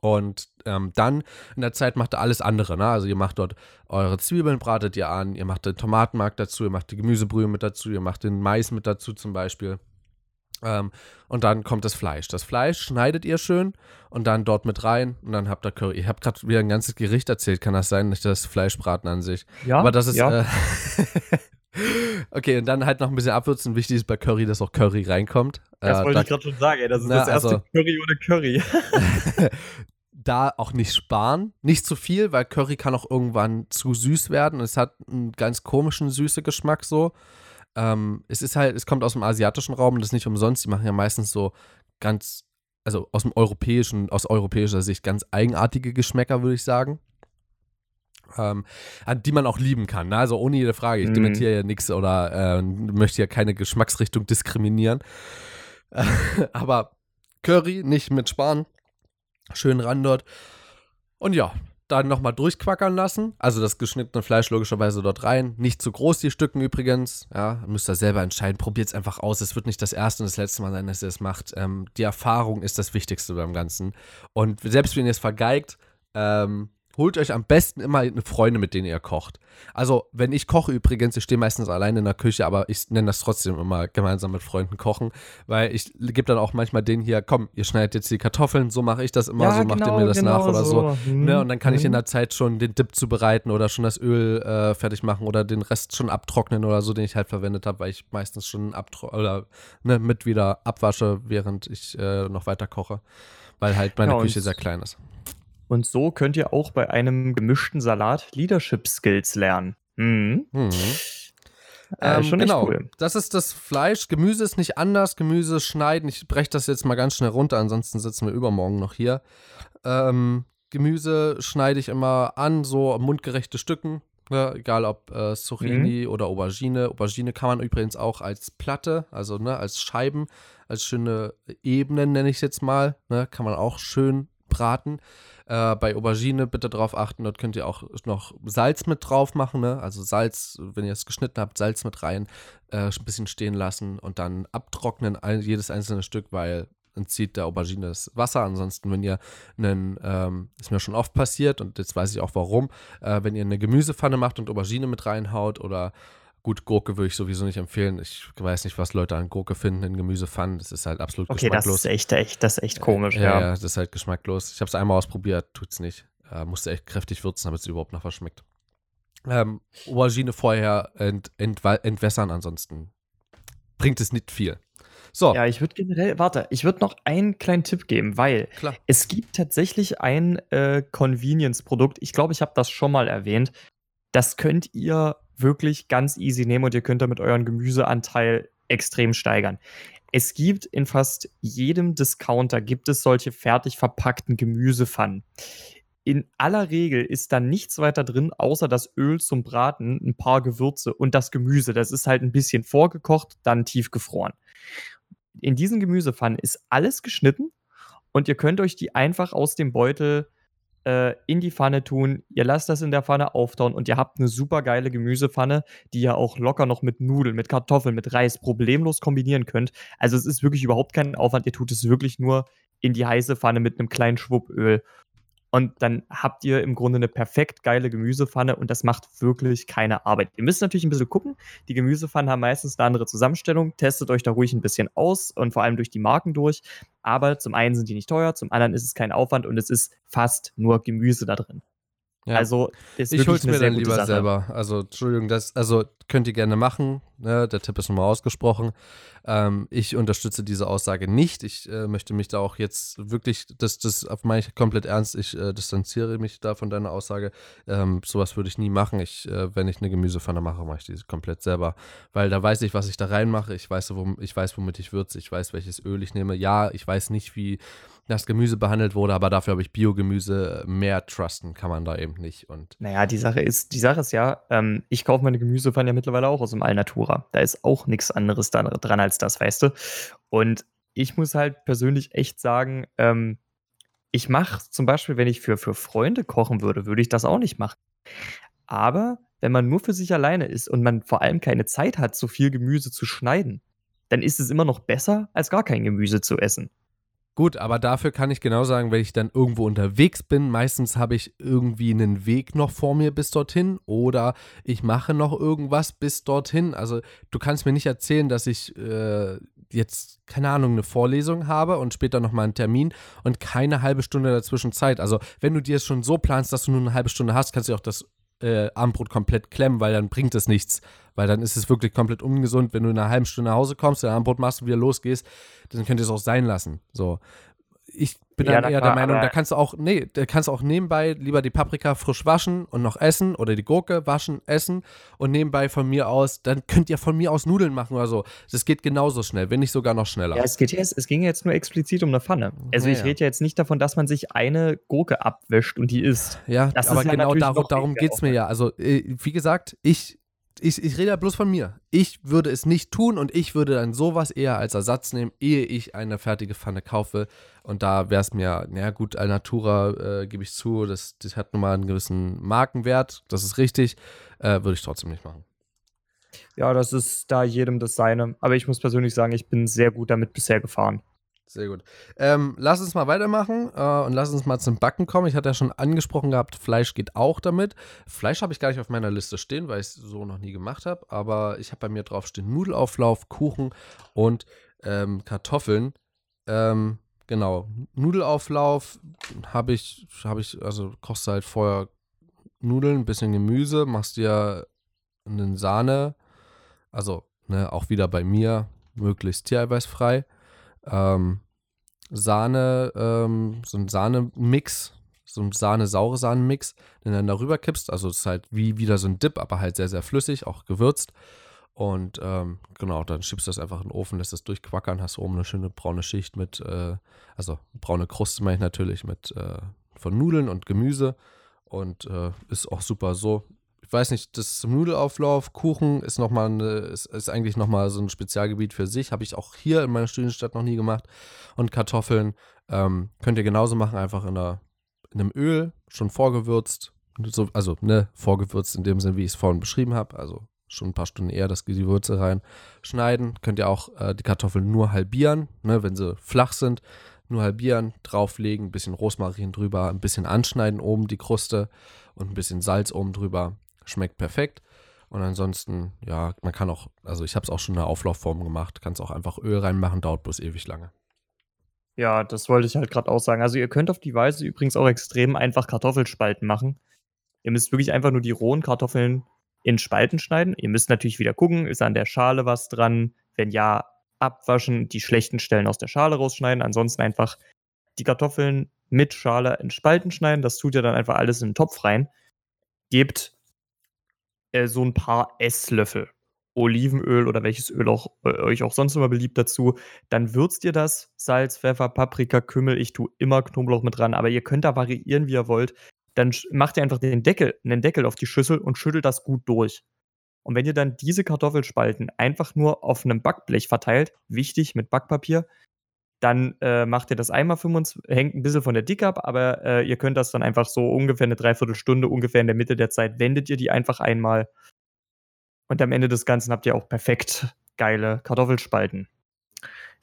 Und ähm, dann in der Zeit macht ihr alles andere. Ne? Also ihr macht dort eure Zwiebeln, bratet ihr an, ihr macht den Tomatenmark dazu, ihr macht die Gemüsebrühe mit dazu, ihr macht den Mais mit dazu zum Beispiel. Ähm, und dann kommt das Fleisch. Das Fleisch schneidet ihr schön und dann dort mit rein und dann habt ihr Curry. Ich habe gerade wieder ein ganzes Gericht erzählt, kann das sein, nicht das Fleischbraten an sich.
Ja,
aber das ist.
Ja.
Äh, [laughs] Okay, und dann halt noch ein bisschen abwürzen. Wichtig ist bei Curry, dass auch Curry reinkommt.
Das äh, wollte da, ich gerade schon sagen, ey. Das ist na, das erste also, Curry ohne Curry. [laughs] [laughs]
da auch nicht sparen. Nicht zu viel, weil Curry kann auch irgendwann zu süß werden. Es hat einen ganz komischen süße Geschmack so. Ähm, es ist halt, es kommt aus dem asiatischen Raum und das ist nicht umsonst. Die machen ja meistens so ganz, also aus dem europäischen, aus europäischer Sicht ganz eigenartige Geschmäcker, würde ich sagen. ähm, die man auch lieben kann. Ne? Also ohne jede Frage. Ich
Mhm.
dementiere ja nichts oder äh, möchte ja keine Geschmacksrichtung diskriminieren. [laughs] Aber Curry nicht mit Sparen. Schön ran dort. Und ja, dann nochmal durchquackern lassen. Also das geschnittene Fleisch logischerweise dort rein. Nicht zu groß, die Stücken übrigens. Ja, müsst ihr selber entscheiden. Probiert es einfach aus. Es wird nicht das erste und das letzte Mal sein, dass ihr es macht. Ähm, die Erfahrung ist das Wichtigste beim Ganzen. Und selbst wenn ihr es vergeigt, ähm, holt euch am besten immer eine Freundin, mit denen ihr kocht. Also, wenn ich koche übrigens, ich stehe meistens alleine in der Küche, aber ich nenne das trotzdem immer gemeinsam mit Freunden kochen, weil ich gebe dann auch manchmal denen hier, komm, ihr schneidet jetzt die Kartoffeln, so mache ich das immer, so macht ihr mir das nach oder so.
Mhm.
Ne, und dann kann ich in
Mhm.
der Zeit schon den Dip zubereiten oder schon das Öl äh, fertig machen oder den Rest schon abtrocknen oder so, den ich halt verwendet habe, weil ich meistens schon abtro oder ne, mit wieder abwasche, während ich äh, noch weiter koche, weil halt meine
Ja, und-
Küche sehr klein ist.
Und so könnt ihr auch bei einem gemischten Salat Leadership Skills lernen. Mhm.
Mhm.
Äh,
Ähm, genau,
cool.
das ist das Fleisch. Gemüse ist nicht anders. Gemüse schneiden. Ich breche das jetzt mal ganz schnell runter, ansonsten sitzen wir übermorgen noch hier. Ähm, Gemüse schneide ich immer an, so mundgerechte Stücken. Ne? Egal ob äh, Zucchini oder Aubergine. Aubergine kann man übrigens auch als Platte, also ne, als Scheiben, als schöne Ebenen nenne ich es jetzt mal. Ne? Kann man auch schön braten. Äh, bei Aubergine bitte darauf achten, dort könnt ihr auch noch Salz mit drauf machen. Ne? Also Salz, wenn ihr es geschnitten habt, Salz mit rein, äh, ein bisschen stehen lassen und dann abtrocknen, ein, jedes einzelne Stück, weil entzieht der Aubergine das Wasser. Ansonsten, wenn ihr einen, ähm, ist mir schon oft passiert und jetzt weiß ich auch warum, äh, wenn ihr eine Gemüsepfanne macht und Aubergine mit reinhaut oder Gut, Gurke würde ich sowieso nicht empfehlen. Ich weiß nicht, was Leute an Gurke finden in Gemüsepfannen. Das ist halt absolut
Okay, das
geschmacklos.
ist echt, echt, das ist echt komisch.
Ja,
Ja,
ja, das ist halt geschmacklos. Ich habe es einmal ausprobiert, tut's nicht. Äh, musste echt kräftig würzen, damit es überhaupt noch was schmeckt. Ähm, Aubergine vorher ent, entwa- entwässern, ansonsten bringt es nicht viel. So,
Ja, ich würde generell, warte, ich würde noch einen kleinen Tipp geben, weil
klar.
es gibt tatsächlich ein äh, Convenience-Produkt. Ich glaube, ich habe das schon mal erwähnt. Das könnt ihr wirklich ganz easy nehmen und ihr könnt damit euren Gemüseanteil extrem steigern. Es gibt in fast jedem Discounter gibt es solche fertig verpackten Gemüsepfannen. In aller Regel ist da nichts weiter drin, außer das Öl zum Braten, ein paar Gewürze und das Gemüse. Das ist halt ein bisschen vorgekocht, dann tiefgefroren. In diesen Gemüsepfannen ist alles geschnitten und ihr könnt euch die einfach aus dem Beutel äh, in die Pfanne tun. Ihr lasst das in der Pfanne auftauen und ihr habt eine super geile Gemüsepfanne, die ihr auch locker noch mit Nudeln, mit Kartoffeln, mit Reis problemlos kombinieren könnt. Also es ist wirklich überhaupt kein Aufwand. Ihr tut es wirklich nur in die heiße Pfanne mit einem kleinen Schwupp Öl. Und dann habt ihr im Grunde eine perfekt geile Gemüsepfanne und das macht wirklich keine Arbeit. Ihr müsst natürlich ein bisschen gucken. Die Gemüsepfannen haben meistens eine andere Zusammenstellung. Testet euch da ruhig ein bisschen aus und vor allem durch die Marken durch. Aber zum einen sind die nicht teuer, zum anderen ist es kein Aufwand und es ist fast nur Gemüse da drin.
Ja.
Also ist
ich hol's mir dann lieber
Sache.
selber. Also, Entschuldigung, das, also könnt ihr gerne machen. Ne? Der Tipp ist nochmal ausgesprochen. Ähm, ich unterstütze diese Aussage nicht. Ich äh, möchte mich da auch jetzt wirklich, das, das meine ich komplett ernst. Ich äh, distanziere mich da von deiner Aussage. Ähm, sowas würde ich nie machen. Ich, äh, wenn ich eine Gemüsepfanne mache, mache ich die komplett selber. Weil da weiß ich, was ich da reinmache. Ich weiß, wom, ich weiß, womit ich würze. Ich weiß, welches Öl ich nehme. Ja, ich weiß nicht, wie das Gemüse behandelt wurde, aber dafür habe ich Biogemüse mehr trusten, kann man da eben nicht. Und
Naja, die Sache ist, die Sache ist ja, ähm, ich kaufe meine Gemüsepfanne ja mittlerweile auch aus dem Alnatura. Da ist auch nichts anderes da, dran als das, weißt du. Und ich muss halt persönlich echt sagen, ähm, ich mache zum Beispiel, wenn ich für, für Freunde kochen würde, würde ich das auch nicht machen. Aber wenn man nur für sich alleine ist und man vor allem keine Zeit hat, so viel Gemüse zu schneiden, dann ist es immer noch besser, als gar kein Gemüse zu essen.
Gut, aber dafür kann ich genau sagen, wenn ich dann irgendwo unterwegs bin, meistens habe ich irgendwie einen Weg noch vor mir bis dorthin oder ich mache noch irgendwas bis dorthin. Also du kannst mir nicht erzählen, dass ich äh, jetzt, keine Ahnung, eine Vorlesung habe und später nochmal einen Termin und keine halbe Stunde dazwischen Zeit. Also wenn du dir es schon so planst, dass du nur eine halbe Stunde hast, kannst du auch das äh, Abendbrot komplett klemmen, weil dann bringt es nichts. Weil dann ist es wirklich komplett ungesund, wenn du in einer halben Stunde nach Hause kommst, dein Abendbrot machst und wieder losgehst, dann könnt ihr es auch sein lassen. So. Ich bin
Ja,
dann eher
klar,
der Meinung, da kannst du auch, nee, da kannst du auch nebenbei lieber die Paprika frisch waschen und noch essen oder die Gurke waschen, essen und nebenbei von mir aus, dann könnt ihr von mir aus Nudeln machen oder so. Das geht genauso schnell, wenn nicht sogar noch schneller.
Ja, es, geht jetzt, es ging jetzt nur explizit um eine Pfanne. Also
Ja,
ich
ja.
rede ja jetzt nicht davon, dass man sich eine Gurke abwäscht und die isst.
Ja,
Das
aber
ist ja
genau darum, darum geht es mir ja. Also, äh, wie gesagt, ich, ich, ich rede ja bloß von mir. Ich würde es nicht tun und ich würde dann sowas eher als Ersatz nehmen, ehe ich eine fertige Pfanne kaufe. Und da wäre es mir, na gut, Alnatura äh, gebe ich zu, das, das hat nun mal einen gewissen Markenwert, das ist richtig, äh, würde ich trotzdem nicht machen.
Ja, das ist da jedem das seine. Aber ich muss persönlich sagen, ich bin sehr gut damit bisher gefahren.
Sehr gut. Ähm, lass uns mal weitermachen äh, und lass uns mal zum Backen kommen. Ich hatte ja schon angesprochen gehabt, Fleisch geht auch damit. Fleisch habe ich gar nicht auf meiner Liste stehen, weil ich es so noch nie gemacht habe. Aber ich habe bei mir drauf stehen Nudelauflauf, Kuchen und ähm, Kartoffeln. Ähm, genau, Nudelauflauf habe ich, habe ich, also kochst du halt vorher Nudeln, ein bisschen Gemüse, machst dir einen Sahne, also ne, auch wieder bei mir, möglichst tiereiweißfrei ähm, Sahne, ähm, so ein Sahne-Mix, so ein Sahne-saure Sahne-Mix, den dann darüber kippst. Also es ist halt wie wieder so ein Dip, aber halt sehr, sehr flüssig, auch gewürzt. Und ähm, genau, dann schiebst du das einfach in den Ofen, lässt das durchquackern, hast oben eine schöne braune Schicht mit, äh, also braune Kruste meine ich natürlich, mit äh, von Nudeln und Gemüse. Und äh, ist auch super so. Weiß nicht, das Nudelauflauf, Kuchen ist noch mal eine, ist, ist eigentlich nochmal so ein Spezialgebiet für sich. Habe ich auch hier in meiner Studienstadt noch nie gemacht. Und Kartoffeln ähm, könnt ihr genauso machen, einfach in, einer, in einem Öl, schon vorgewürzt. So, also, ne, vorgewürzt in dem Sinn, wie ich es vorhin beschrieben habe. Also schon ein paar Stunden eher das die Würze rein schneiden. Könnt ihr auch äh, die Kartoffeln nur halbieren, ne, wenn sie flach sind. Nur halbieren, drauflegen, ein bisschen Rosmarin drüber, ein bisschen anschneiden oben die Kruste und ein bisschen Salz oben drüber. Schmeckt perfekt. Und ansonsten, ja, man kann auch, also ich habe es auch schon in der Auflaufform gemacht, kannst auch einfach Öl reinmachen, dauert bloß ewig lange.
Ja, das wollte ich halt gerade auch sagen. Also ihr könnt auf die Weise übrigens auch extrem einfach Kartoffelspalten machen. Ihr müsst wirklich einfach nur die rohen Kartoffeln in Spalten schneiden. Ihr müsst natürlich wieder gucken, ist an der Schale was dran? Wenn ja, abwaschen, die schlechten Stellen aus der Schale rausschneiden. Ansonsten einfach die Kartoffeln mit Schale in Spalten schneiden. Das tut ihr dann einfach alles in den Topf rein. Gebt äh, so ein paar Esslöffel Olivenöl oder welches Öl auch, äh, euch auch sonst immer beliebt dazu. Dann würzt ihr das. Salz, Pfeffer, Paprika, Kümmel. Ich tue immer Knoblauch mit dran, aber ihr könnt da variieren, wie ihr wollt. Dann macht ihr einfach den Deckel, einen Deckel auf die Schüssel und schüttelt das gut durch. Und wenn ihr dann diese Kartoffelspalten einfach nur auf einem Backblech verteilt, wichtig mit Backpapier, dann äh, macht ihr das einmal 25, hängt ein bisschen von der Dicke ab, aber äh, ihr könnt das dann einfach so ungefähr eine Dreiviertelstunde, ungefähr in der Mitte der Zeit, wendet ihr die einfach einmal. Und am Ende des Ganzen habt ihr auch perfekt geile Kartoffelspalten.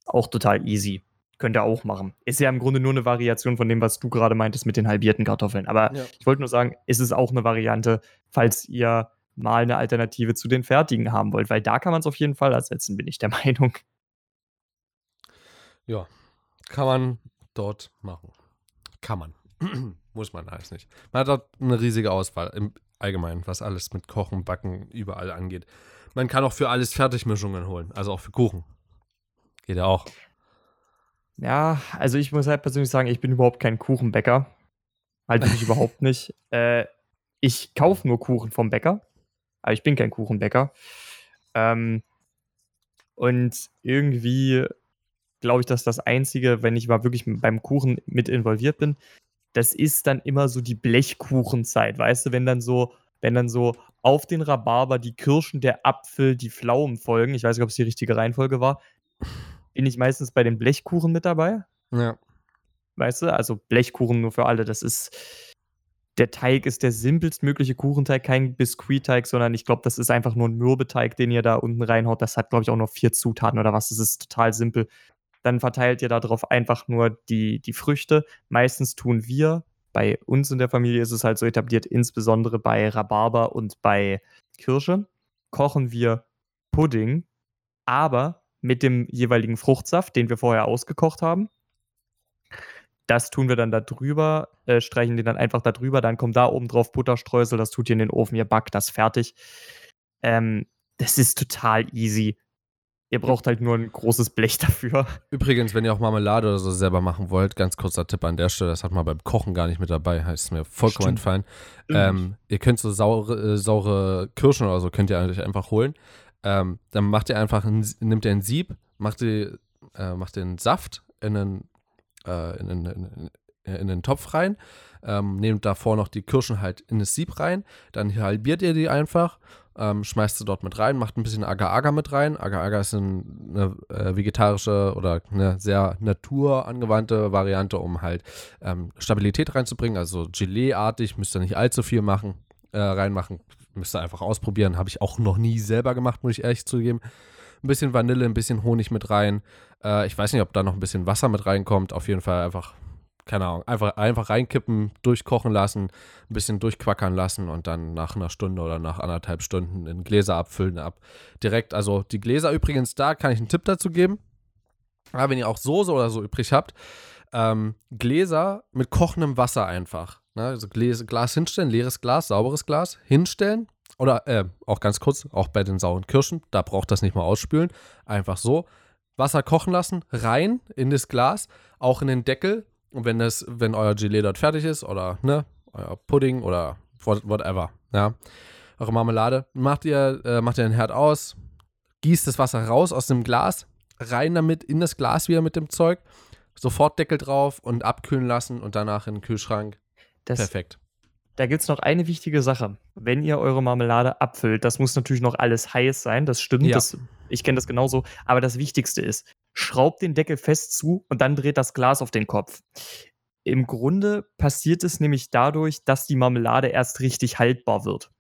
Auch total easy. Könnt ihr auch machen. Ist ja im Grunde nur eine Variation von dem, was du gerade meintest mit den halbierten Kartoffeln. Aber
Ja.
ich wollte nur sagen, ist es auch eine Variante, falls ihr mal eine Alternative zu den fertigen haben wollt, weil da kann man es auf jeden Fall ersetzen, bin ich der [laughs] Meinung.
Ja, kann man dort machen. Kann man. [clears throat] Muss man alles nicht. Man hat dort eine riesige Auswahl im Allgemeinen, was alles mit Kochen, Backen überall angeht. Man kann auch für alles Fertigmischungen holen, also auch für Kuchen. Geht ja auch.
Ja, also ich muss halt persönlich sagen, ich bin überhaupt kein Kuchenbäcker. Halt wirklich überhaupt [laughs] nicht. Äh, ich kaufe nur Kuchen vom Bäcker, aber ich bin kein Kuchenbäcker. Ähm, und irgendwie glaube ich, dass das Einzige, wenn ich mal wirklich beim Kuchen mit involviert bin, das ist dann immer so die Blechkuchenzeit, weißt du, wenn dann so, wenn dann so auf den Rhabarber die Kirschen, der Apfel, die Pflaumen folgen, ich weiß nicht, ob es die richtige Reihenfolge war, bin ich meistens bei den Blechkuchen mit dabei.
Ja.
Weißt du, also Blechkuchen nur für alle. Das ist, der Teig ist der simpelstmögliche Kuchenteig, kein Biskuitteig, sondern ich glaube, das ist einfach nur ein Mürbeteig, den ihr da unten reinhaut. Das hat, glaube ich, auch nur vier Zutaten oder was. Das ist total simpel. Dann verteilt ihr darauf einfach nur die, die Früchte. Meistens tun wir, bei uns in der Familie ist es halt so etabliert, insbesondere bei Rhabarber und bei Kirsche, kochen wir Pudding, aber mit dem jeweiligen Fruchtsaft, den wir vorher ausgekocht haben. Das tun wir dann da drüber, äh, streichen den dann einfach da drüber, dann kommt da oben drauf Butterstreusel, das tut ihr in den Ofen, ihr backt das fertig. Ähm, das ist total easy. Ihr braucht halt nur ein großes Blech dafür.
Übrigens, wenn ihr auch Marmelade oder so selber machen wollt, ganz kurzer Tipp an der Stelle, das hat man beim Kochen gar nicht mit dabei, heißt mir vollkommen entfallen. Ähm, ihr könnt so saure, äh, saure Kirschen oder so, könnt ihr eigentlich einfach holen. Ähm, dann macht ihr einfach, ein, nimmt ihr ein Sieb, macht, ihr, äh, macht den Saft in einen, äh, in, einen, in, in den Topf rein, ähm, nehmt davor noch die Kirschen halt in das Sieb rein, dann halbiert ihr die einfach ähm, schmeißt du dort mit rein, macht ein bisschen Agar-Agar mit rein. Agar-Agar ist ein, eine äh, vegetarische oder eine sehr naturangewandte Variante, um halt ähm, Stabilität reinzubringen. Also Gelee-artig, müsst ihr nicht allzu viel machen, äh, reinmachen. Müsst ihr einfach ausprobieren. Habe ich auch noch nie selber gemacht, muss ich ehrlich zugeben. Ein bisschen Vanille, ein bisschen Honig mit rein. Äh, ich weiß nicht, ob da noch ein bisschen Wasser mit reinkommt. Auf jeden Fall einfach keine Ahnung, einfach, einfach reinkippen, durchkochen lassen, ein bisschen durchquackern lassen und dann nach einer Stunde oder nach anderthalb Stunden in Gläser abfüllen ab. Direkt, also die Gläser übrigens, da kann ich einen Tipp dazu geben. Aber wenn ihr auch Soße oder so übrig habt, ähm, Gläser mit kochendem Wasser einfach. Ne? Also Gläs, Glas hinstellen, leeres Glas, sauberes Glas, hinstellen. Oder äh, auch ganz kurz, auch bei den sauren Kirschen, da braucht das nicht mal ausspülen. Einfach so. Wasser kochen lassen, rein in das Glas, auch in den Deckel, und wenn das, wenn euer Gelee dort fertig ist oder ne, euer Pudding oder whatever, ja, eure Marmelade, macht ihr, äh, macht ihr den Herd aus, gießt das Wasser raus aus dem Glas, rein damit in das Glas wieder mit dem Zeug, sofort Deckel drauf und abkühlen lassen und danach in den Kühlschrank. Das, Perfekt.
Da gibt es noch eine wichtige Sache. Wenn ihr eure Marmelade abfüllt, das muss natürlich noch alles heiß sein, das stimmt. Ja. Das, ich kenne das genauso. Aber das Wichtigste ist, schraubt den Deckel fest zu und dann dreht das Glas auf den Kopf. Im Grunde passiert es nämlich dadurch, dass die Marmelade erst richtig haltbar wird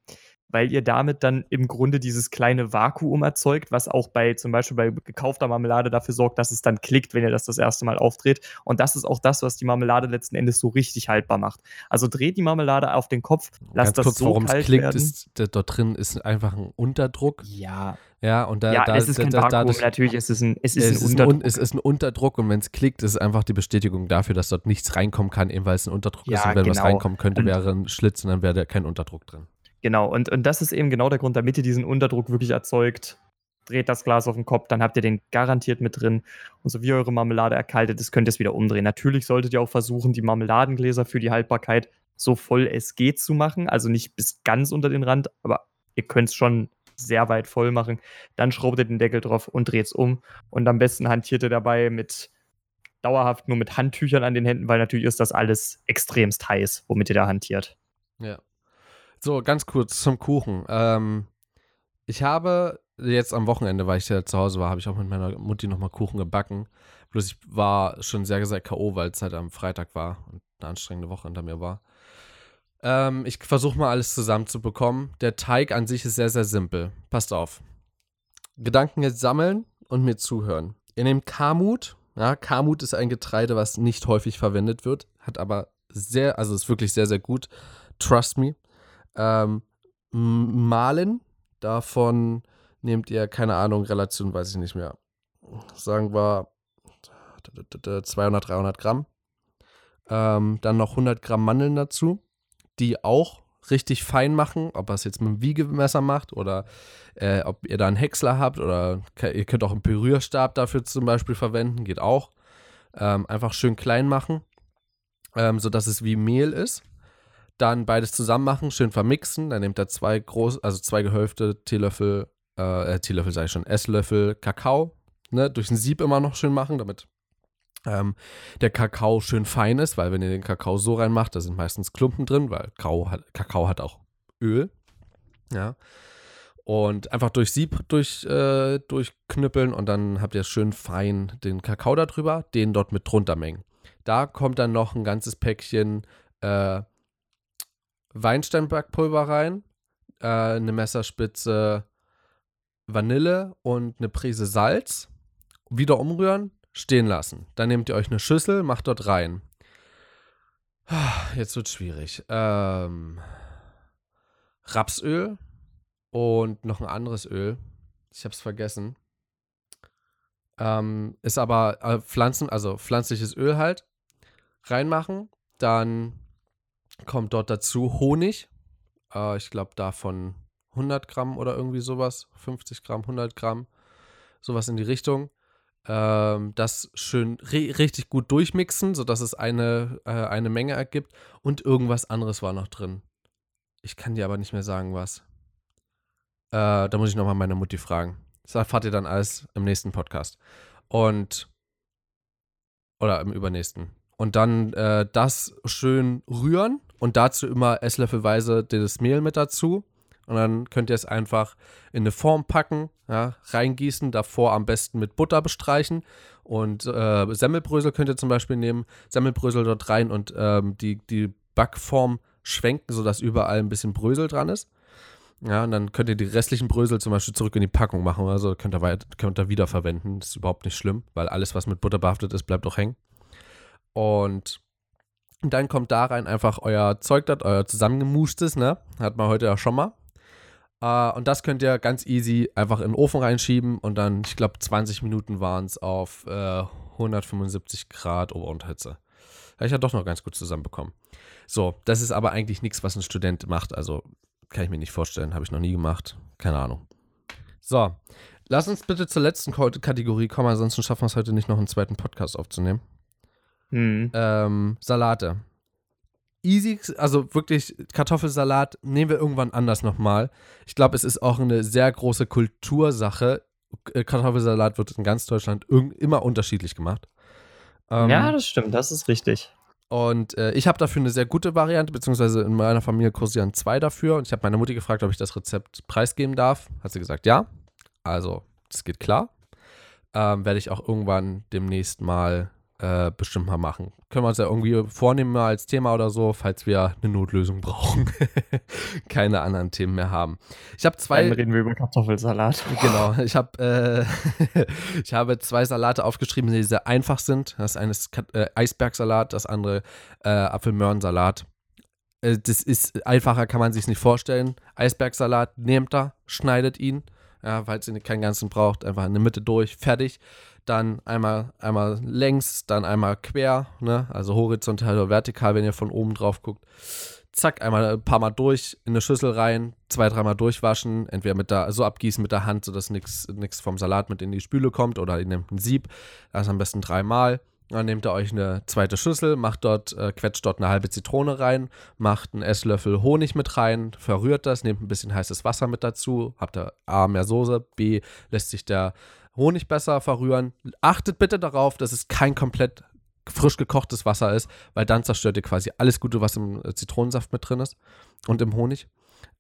weil ihr damit dann im Grunde dieses kleine Vakuum erzeugt, was auch bei zum Beispiel bei gekaufter Marmelade dafür sorgt, dass es dann klickt, wenn ihr das das erste Mal aufdreht. Und das ist auch das, was die Marmelade letzten Endes so richtig haltbar macht. Also dreht die Marmelade auf den Kopf, lasst Ganz das kurz, so warum kalt es klickt, werden.
ist dort drin ist einfach ein Unterdruck.
Ja.
Ja, und da,
ja,
da
es ist kein da, Vakuum, dadurch, natürlich ist es ein, es ist
es
ein Unterdruck.
Ein, es ist ein Unterdruck und wenn es klickt, ist es einfach die Bestätigung dafür, dass dort nichts reinkommen kann, eben weil es ein Unterdruck ja, ist. Und wenn genau. was reinkommen könnte, wäre ein Schlitz und dann wäre da kein Unterdruck drin.
Genau, und, und das ist eben genau der Grund, damit ihr diesen Unterdruck wirklich erzeugt. Dreht das Glas auf den Kopf, dann habt ihr den garantiert mit drin. Und so wie eure Marmelade erkaltet ist, könnt ihr es wieder umdrehen. Natürlich solltet ihr auch versuchen, die Marmeladengläser für die Haltbarkeit so voll es geht zu machen. Also nicht bis ganz unter den Rand, aber ihr könnt es schon sehr weit voll machen. Dann schraubt ihr den Deckel drauf und dreht es um. Und am besten hantiert ihr dabei mit dauerhaft nur mit Handtüchern an den Händen, weil natürlich ist das alles extremst heiß, womit ihr da hantiert.
Ja. So, ganz kurz zum Kuchen. Ähm, ich habe jetzt am Wochenende, weil ich ja zu Hause war, habe ich auch mit meiner Mutti nochmal Kuchen gebacken. Bloß ich war schon sehr, sehr K.O., weil es halt am Freitag war und eine anstrengende Woche hinter mir war. Ähm, ich versuche mal alles zusammenzubekommen. Der Teig an sich ist sehr, sehr simpel. Passt auf. Gedanken jetzt sammeln und mir zuhören. Ihr nehmt Kamut. Ja, Kamut ist ein Getreide, was nicht häufig verwendet wird, hat aber sehr, also ist wirklich sehr, sehr gut. Trust me ähm, malen. Davon nehmt ihr, keine Ahnung, Relation weiß ich nicht mehr. Sagen wir 200, 300 Gramm. Ähm, dann noch 100 Gramm Mandeln dazu, die auch richtig fein machen, ob ihr es jetzt mit dem Wiegemesser macht oder äh, ob ihr da einen Häcksler habt oder ihr könnt auch einen Pürierstab dafür zum Beispiel verwenden, geht auch. Ähm, einfach schön klein machen, ähm, sodass es wie Mehl ist. Dann beides zusammen machen, schön vermixen. Dann nehmt ihr zwei groß, also zwei gehäufte Teelöffel, äh, Teelöffel sage ich schon, Esslöffel Kakao. Ne, durch ein Sieb immer noch schön machen, damit ähm, der Kakao schön fein ist, weil wenn ihr den Kakao so reinmacht, da sind meistens Klumpen drin, weil Kakao hat, Kakao hat auch Öl. Ja. Und einfach durch Sieb durch, äh, durchknüppeln und dann habt ihr schön fein den Kakao darüber, den dort mit drunter mengen. Da kommt dann noch ein ganzes Päckchen äh, Weinsteinbackpulver rein, äh, eine Messerspitze Vanille und eine Prise Salz. Wieder umrühren, stehen lassen. Dann nehmt ihr euch eine Schüssel, macht dort rein. Jetzt wird schwierig. Ähm, Rapsöl und noch ein anderes Öl. Ich habe es vergessen. Ähm, ist aber äh, Pflanzen, also pflanzliches Öl halt. Reinmachen. Dann kommt dort dazu Honig. Äh, ich glaube davon 100 Gramm oder irgendwie sowas. 50 Gramm, 100 Gramm. sowas in die Richtung. Ähm, das schön ri richtig gut durchmixen, sodass es eine, äh, eine Menge ergibt. Und irgendwas anderes war noch drin. Ich kann dir aber nicht mehr sagen, was. Äh, da muss ich nochmal meine Mutti fragen. Das erfahrt ihr dann alles im nächsten Podcast. Und. Oder im übernächsten. Und dann äh, das schön rühren und dazu immer esslöffelweise das Mehl mit dazu. Und dann könnt ihr es einfach in eine Form packen, ja, reingießen, davor am besten mit Butter bestreichen. Und äh, Semmelbrösel könnt ihr zum Beispiel nehmen, Semmelbrösel dort rein und ähm, die, die Backform schwenken, sodass überall ein bisschen Brösel dran ist. Ja, und dann könnt ihr die restlichen Brösel zum Beispiel zurück in die Packung machen oder so, könnt ihr, weit, könnt ihr wiederverwenden. Das ist überhaupt nicht schlimm, weil alles, was mit Butter behaftet ist, bleibt auch hängen. Und dann kommt da rein einfach euer Zeug, das euer zusammengemuschtes, ne? Hat man heute ja schon mal. Uh, und das könnt ihr ganz easy einfach in den Ofen reinschieben und dann, ich glaube, 20 Minuten waren es auf äh, 175 Grad Ober- Habe ich ja doch noch ganz gut zusammenbekommen. So, das ist aber eigentlich nichts, was ein Student macht. Also kann ich mir nicht vorstellen, habe ich noch nie gemacht. Keine Ahnung. So, lass uns bitte zur letzten Kategorie kommen, ansonsten schaffen wir es heute nicht noch einen zweiten Podcast aufzunehmen.
Hm.
Ähm, Salate. Easy, also wirklich Kartoffelsalat nehmen wir irgendwann anders nochmal. Ich glaube, es ist auch eine sehr große Kultursache. Äh, Kartoffelsalat wird in ganz Deutschland immer unterschiedlich gemacht.
Ähm, ja, das stimmt, das ist richtig.
Und äh, ich habe dafür eine sehr gute Variante, beziehungsweise in meiner Familie kursieren zwei dafür. Und ich habe meine Mutti gefragt, ob ich das Rezept preisgeben darf. Hat sie gesagt, ja. Also, das geht klar. Ähm, Werde ich auch irgendwann demnächst mal äh, bestimmt mal machen. Können wir uns ja irgendwie vornehmen mal als Thema oder so, falls wir eine Notlösung brauchen. [laughs] Keine anderen Themen mehr haben. Ich habe zwei.
Dann reden wir über Kartoffelsalat.
Genau. Ich habe äh, [laughs] ich habe zwei Salate aufgeschrieben, die sehr einfach sind. Das eine ist äh, Eisbergsalat, das andere äh, Apfelmöhrensalat. Äh, das ist einfacher, kann man sich nicht vorstellen. Eisbergsalat nehmt da, schneidet ihn. Ja, falls ihr keinen ganzen braucht, einfach in der Mitte durch, fertig dann einmal, einmal längs, dann einmal quer, ne? also horizontal oder vertikal, wenn ihr von oben drauf guckt. Zack, einmal ein paar Mal durch, in eine Schüssel rein, zwei, dreimal durchwaschen, entweder mit der, so abgießen mit der Hand, sodass nichts vom Salat mit in die Spüle kommt oder ihr nehmt ein Sieb, das am besten dreimal. Dann nehmt ihr euch eine zweite Schüssel, macht dort, äh, quetscht dort eine halbe Zitrone rein, macht einen Esslöffel Honig mit rein, verrührt das, nehmt ein bisschen heißes Wasser mit dazu, habt ihr A mehr Soße, B lässt sich der Honig besser verrühren. Achtet bitte darauf, dass es kein komplett frisch gekochtes Wasser ist, weil dann zerstört ihr quasi alles Gute, was im äh, Zitronensaft mit drin ist und im Honig.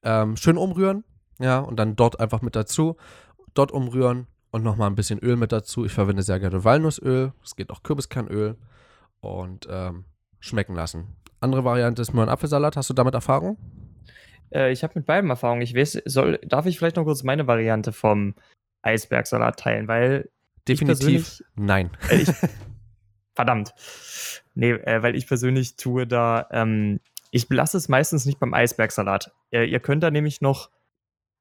Ähm, schön umrühren, ja, und dann dort einfach mit dazu. Dort umrühren und nochmal ein bisschen Öl mit dazu. Ich verwende sehr gerne Walnussöl. Es geht auch Kürbiskernöl und ähm, schmecken lassen. Andere Variante ist Möhren-Apfelsalat. Hast du damit Erfahrung?
Äh, ich habe mit beidem Erfahrung. Ich weiß, soll, darf ich vielleicht noch kurz meine Variante vom Eisbergsalat teilen, weil.
Definitiv nein.
Ich, [laughs] verdammt. Nee, äh, weil ich persönlich tue da, ähm, ich belasse es meistens nicht beim Eisbergsalat. Äh, ihr könnt da nämlich noch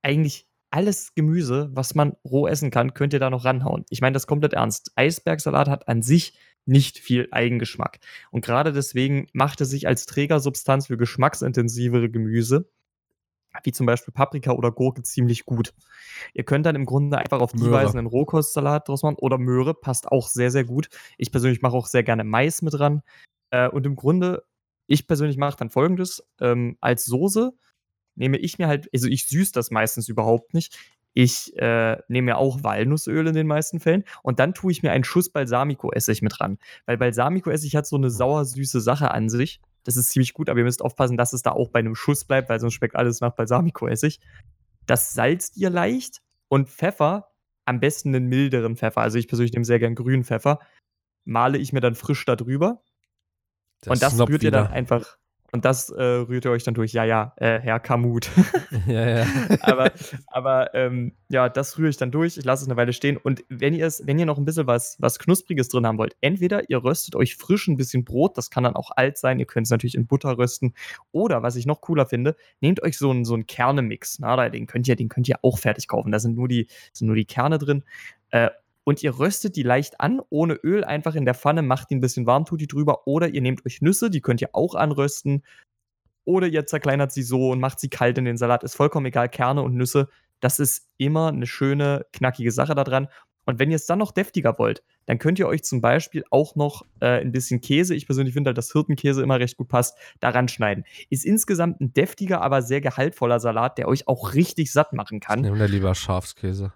eigentlich alles Gemüse, was man roh essen kann, könnt ihr da noch ranhauen. Ich meine das komplett ernst. Eisbergsalat hat an sich nicht viel Eigengeschmack. Und gerade deswegen macht er sich als Trägersubstanz für geschmacksintensivere Gemüse wie zum Beispiel Paprika oder Gurke ziemlich gut. Ihr könnt dann im Grunde einfach auf die Möhre. Weise einen Rohkostsalat draus machen oder Möhre, passt auch sehr, sehr gut. Ich persönlich mache auch sehr gerne Mais mit dran. Äh, und im Grunde, ich persönlich mache dann folgendes: ähm, Als Soße nehme ich mir halt, also ich süße das meistens überhaupt nicht. Ich äh, nehme mir auch Walnussöl in den meisten Fällen und dann tue ich mir einen Schuss Balsamico-Essig mit ran. Weil Balsamico-Essig hat so eine sauer-süße Sache an sich. Das ist ziemlich gut, aber ihr müsst aufpassen, dass es da auch bei einem Schuss bleibt, weil sonst schmeckt alles nach Balsamico-Essig. Das salzt ihr leicht und Pfeffer, am besten einen milderen Pfeffer. Also ich persönlich nehme sehr gern grünen Pfeffer. Male ich mir dann frisch da drüber. und das rührt ihr dann einfach und das äh, rührt ihr euch dann durch. Ja, ja, äh, Herr Kamut. [laughs]
ja, ja. [laughs]
aber aber ähm, ja, das rühre ich dann durch. Ich lasse es eine Weile stehen. Und wenn ihr es, wenn ihr noch ein bisschen was, was Knuspriges drin haben wollt, entweder ihr röstet euch frisch ein bisschen Brot, das kann dann auch alt sein. Ihr könnt es natürlich in Butter rösten. Oder was ich noch cooler finde, nehmt euch so einen, so einen Kernemix. Na, den könnt ihr, den könnt ihr auch fertig kaufen. Da sind nur die, sind nur die Kerne drin. Äh, und ihr röstet die leicht an, ohne Öl, einfach in der Pfanne, macht die ein bisschen warm, tut die drüber. Oder ihr nehmt euch Nüsse, die könnt ihr auch anrösten. Oder ihr zerkleinert sie so und macht sie kalt in den Salat. Ist vollkommen egal, Kerne und Nüsse. Das ist immer eine schöne, knackige Sache da dran. Und wenn ihr es dann noch deftiger wollt, dann könnt ihr euch zum Beispiel auch noch äh, ein bisschen Käse, ich persönlich finde halt, dass Hirtenkäse immer recht gut passt, daran schneiden. Ist insgesamt ein deftiger, aber sehr gehaltvoller Salat, der euch auch richtig satt machen
Ich
kann.
nehme da lieber Schafskäse.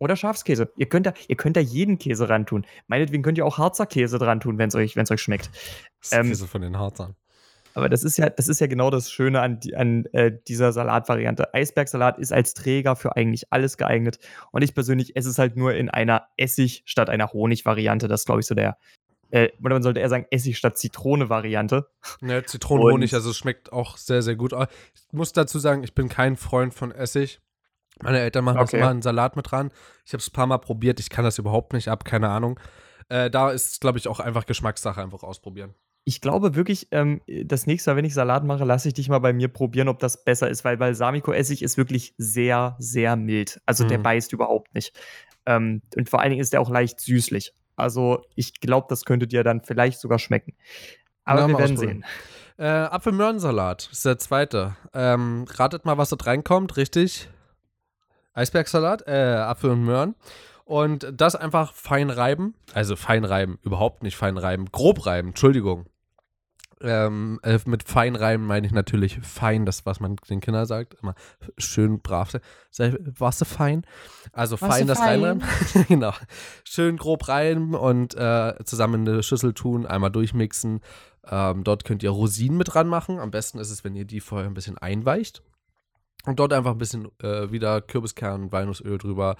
Oder Schafskäse. Ihr könnt da, ihr könnt da jeden Käse ran tun. Meinetwegen könnt ihr auch Harzer Käse dran tun, wenn es euch, wenn's euch schmeckt.
Das ist
Ähm,
Käse von den Harzern.
Aber das ist ja, das ist ja genau das Schöne an, an äh, dieser Salatvariante. Eisbergsalat ist als Träger für eigentlich alles geeignet. Und ich persönlich esse es halt nur in einer Essig statt einer Honig-Variante. Das ist, glaube ich, so der, äh, oder man sollte eher sagen Essig statt Zitrone-Variante.
Ne, Zitronenhonig, also es schmeckt auch sehr, sehr gut. Ich muss dazu sagen, ich bin kein Freund von Essig. Meine Eltern machen das
Okay.
immer einen Salat mit dran. Ich habe es ein paar Mal probiert, ich kann das überhaupt nicht ab, keine Ahnung. Äh, da ist es, glaube ich, auch einfach Geschmackssache, einfach ausprobieren.
Ich glaube wirklich, ähm, das nächste Mal, wenn ich Salat mache, lasse ich dich mal bei mir probieren, ob das besser ist, weil Balsamico-Essig ist wirklich sehr, sehr mild. Also der
Mhm.
beißt überhaupt nicht. Ähm, und vor allen Dingen ist der auch leicht süßlich. Also ich glaube, das könnte dir dann vielleicht sogar schmecken. Aber
Ja,
wir
mal
werden sehen.
Äh, Apfelmöhrensalat ist der zweite. Ähm, ratet mal, was dort reinkommt, richtig? Eisbergsalat, äh, Apfel und Möhren. Und das einfach fein reiben. Also fein reiben, überhaupt nicht fein reiben. Grob reiben, Entschuldigung. Ähm, äh, mit fein reiben meine ich natürlich fein, das, was man den Kindern sagt. Immer schön brav. Warst du fein? Also
Warst
fein das
fein?
reinreiben. [laughs] genau. Schön grob reiben und äh, zusammen in eine Schüssel tun, einmal durchmixen. Ähm, dort könnt ihr Rosinen mit dran machen. Am besten ist es, wenn ihr die vorher ein bisschen einweicht. Und dort einfach ein bisschen äh, wieder Kürbiskern Walnussöl drüber.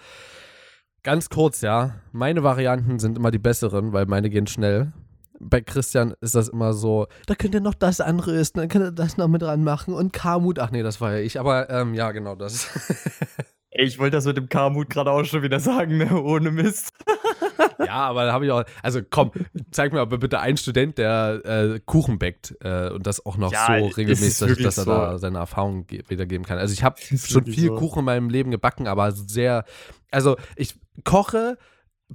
Ganz kurz, ja. Meine Varianten sind immer die besseren, weil meine gehen schnell. Bei Christian ist das immer so, da könnt ihr noch das anrösten, dann könnt ihr das noch mit dran machen und Kamut. Ach nee, das war ja ich. Aber ähm, ja, genau das. [laughs]
Ich wollte das mit dem Kamut gerade auch schon wieder sagen, ne? ohne Mist. [laughs]
ja, aber da habe ich auch. Also komm, zeig mir aber bitte einen Student, der äh, Kuchen backt äh, und das auch noch
Ja,
so regelmäßig,
wirklich
dass er
so.
da seine Erfahrungen ge wiedergeben kann. Also ich habe [laughs] schon viel
so.
Kuchen in meinem Leben gebacken, aber sehr. Also ich koche,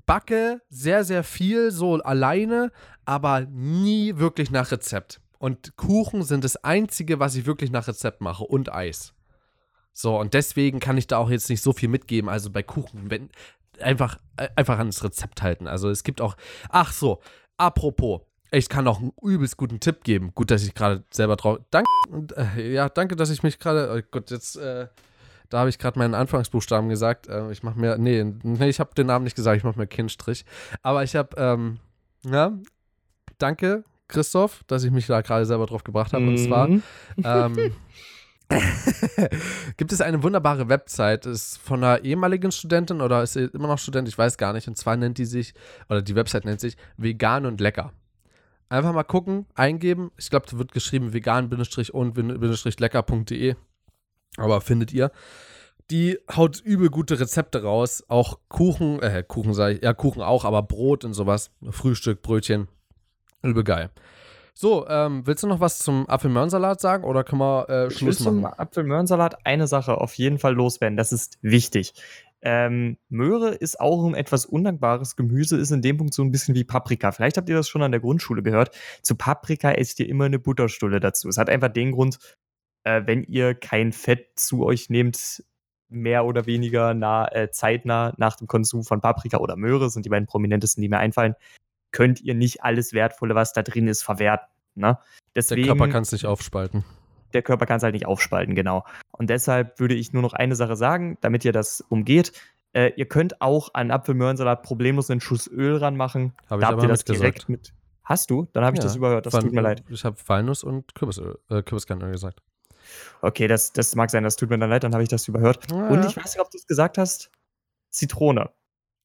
backe sehr, sehr viel so alleine, aber nie wirklich nach Rezept. Und Kuchen sind das Einzige, was ich wirklich nach Rezept mache und Eis. So, und deswegen kann ich da auch jetzt nicht so viel mitgeben. Also bei Kuchen, wenn, einfach, äh, einfach ans Rezept halten. Also es gibt auch, ach so, apropos, ich kann noch einen übelst guten Tipp geben. Gut, dass ich gerade selber drauf, danke, äh, ja, danke, dass ich mich gerade, oh Gott, jetzt, äh, da habe ich gerade meinen Anfangsbuchstaben gesagt. Äh, ich mache mir, nee, nee, ich habe den Namen nicht gesagt, ich mache mir Kindstrich. Aber ich habe, ähm, ja, danke, Christoph, dass ich mich da gerade selber drauf gebracht habe. Und zwar,
Mhm.
ähm, [laughs] [laughs] gibt es eine wunderbare Website, ist von einer ehemaligen Studentin oder ist sie immer noch Student, ich weiß gar nicht. Und zwar nennt die sich, oder die Website nennt sich Vegan und Lecker. Einfach mal gucken, eingeben. Ich glaube, da wird geschrieben vegan-und-lecker.de. Aber findet ihr. Die haut übel gute Rezepte raus. Auch Kuchen, äh, Kuchen sage ich, ja, Kuchen auch, aber Brot und sowas. Frühstück, Brötchen. Übel geil. So, ähm, willst du noch was zum Apfelmöhrensalat sagen oder können wir äh, Schluss
zum
machen?
Apfelmöhrensalat eine Sache auf jeden Fall loswerden. Das ist wichtig. Ähm, Möhre ist auch ein etwas undankbares Gemüse, ist in dem Punkt so ein bisschen wie Paprika. Vielleicht habt ihr das schon an der Grundschule gehört. Zu Paprika esst ihr immer eine Butterstulle dazu. Es hat einfach den Grund, äh, wenn ihr kein Fett zu euch nehmt, mehr oder weniger nah, äh, zeitnah nach dem Konsum von Paprika oder Möhre, sind die beiden prominentesten, die mir einfallen, könnt ihr nicht alles Wertvolle, was da drin ist, verwerten. Ne?
Der
Deswegen,
Körper kann es nicht aufspalten.
der Körper kann es halt nicht aufspalten, genau. Und deshalb würde ich nur noch eine Sache sagen, damit ihr das umgeht. Äh, ihr könnt auch an Apfelmöhrensalat problemlos einen Schuss Öl ranmachen.
Habe
Da habt ihr das
mitgesagt.
direkt mit. Hast du? Dann habe ich
Ja,
das überhört. Das tut mir leid.
Ich habe Walnuss und Kürbisöl, äh, Kürbiskernöl gesagt.
Okay, das, das mag sein, das tut mir dann leid, dann habe ich das überhört. Und ich weiß nicht, ob du es gesagt hast. Zitrone.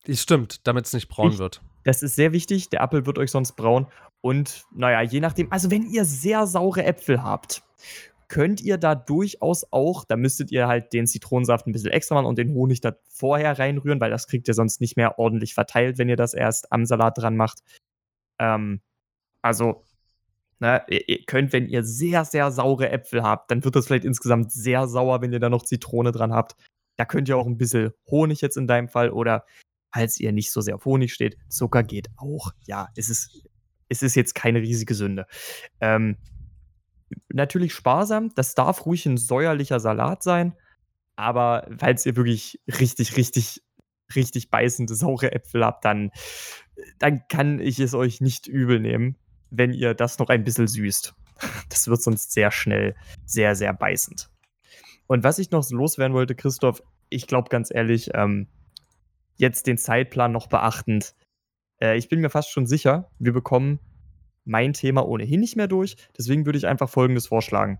Ich, stimmt, damit es nicht braun
Ich-
wird.
Das ist sehr wichtig. Der Apfel wird euch sonst braun. Und naja, je nachdem, also wenn ihr sehr saure Äpfel habt, könnt ihr da durchaus auch, da müsstet ihr halt den Zitronensaft ein bisschen extra machen und den Honig da vorher reinrühren, weil das kriegt ihr sonst nicht mehr ordentlich verteilt, wenn ihr das erst am Salat dran macht. Ähm, also, ne, ihr, ihr könnt, wenn ihr sehr, sehr saure Äpfel habt, dann wird das vielleicht insgesamt sehr sauer, wenn ihr da noch Zitrone dran habt. Da könnt ihr auch ein bisschen Honig jetzt in deinem Fall oder falls ihr nicht so sehr auf Honig steht, Zucker geht auch. Ja, es ist, es ist jetzt keine riesige Sünde. Ähm, natürlich sparsam. Das darf ruhig ein säuerlicher Salat sein. Aber falls ihr wirklich richtig, richtig, richtig beißende, saure Äpfel habt, dann, dann kann ich es euch nicht übel nehmen, wenn ihr das noch ein bisschen süßt. Das wird sonst sehr schnell sehr, sehr beißend. Und was ich noch loswerden wollte, Christoph, ich glaube ganz ehrlich, ähm, jetzt den Zeitplan noch beachtend, äh, ich bin mir fast schon sicher, wir bekommen mein Thema ohnehin nicht mehr durch. Deswegen würde ich einfach Folgendes vorschlagen.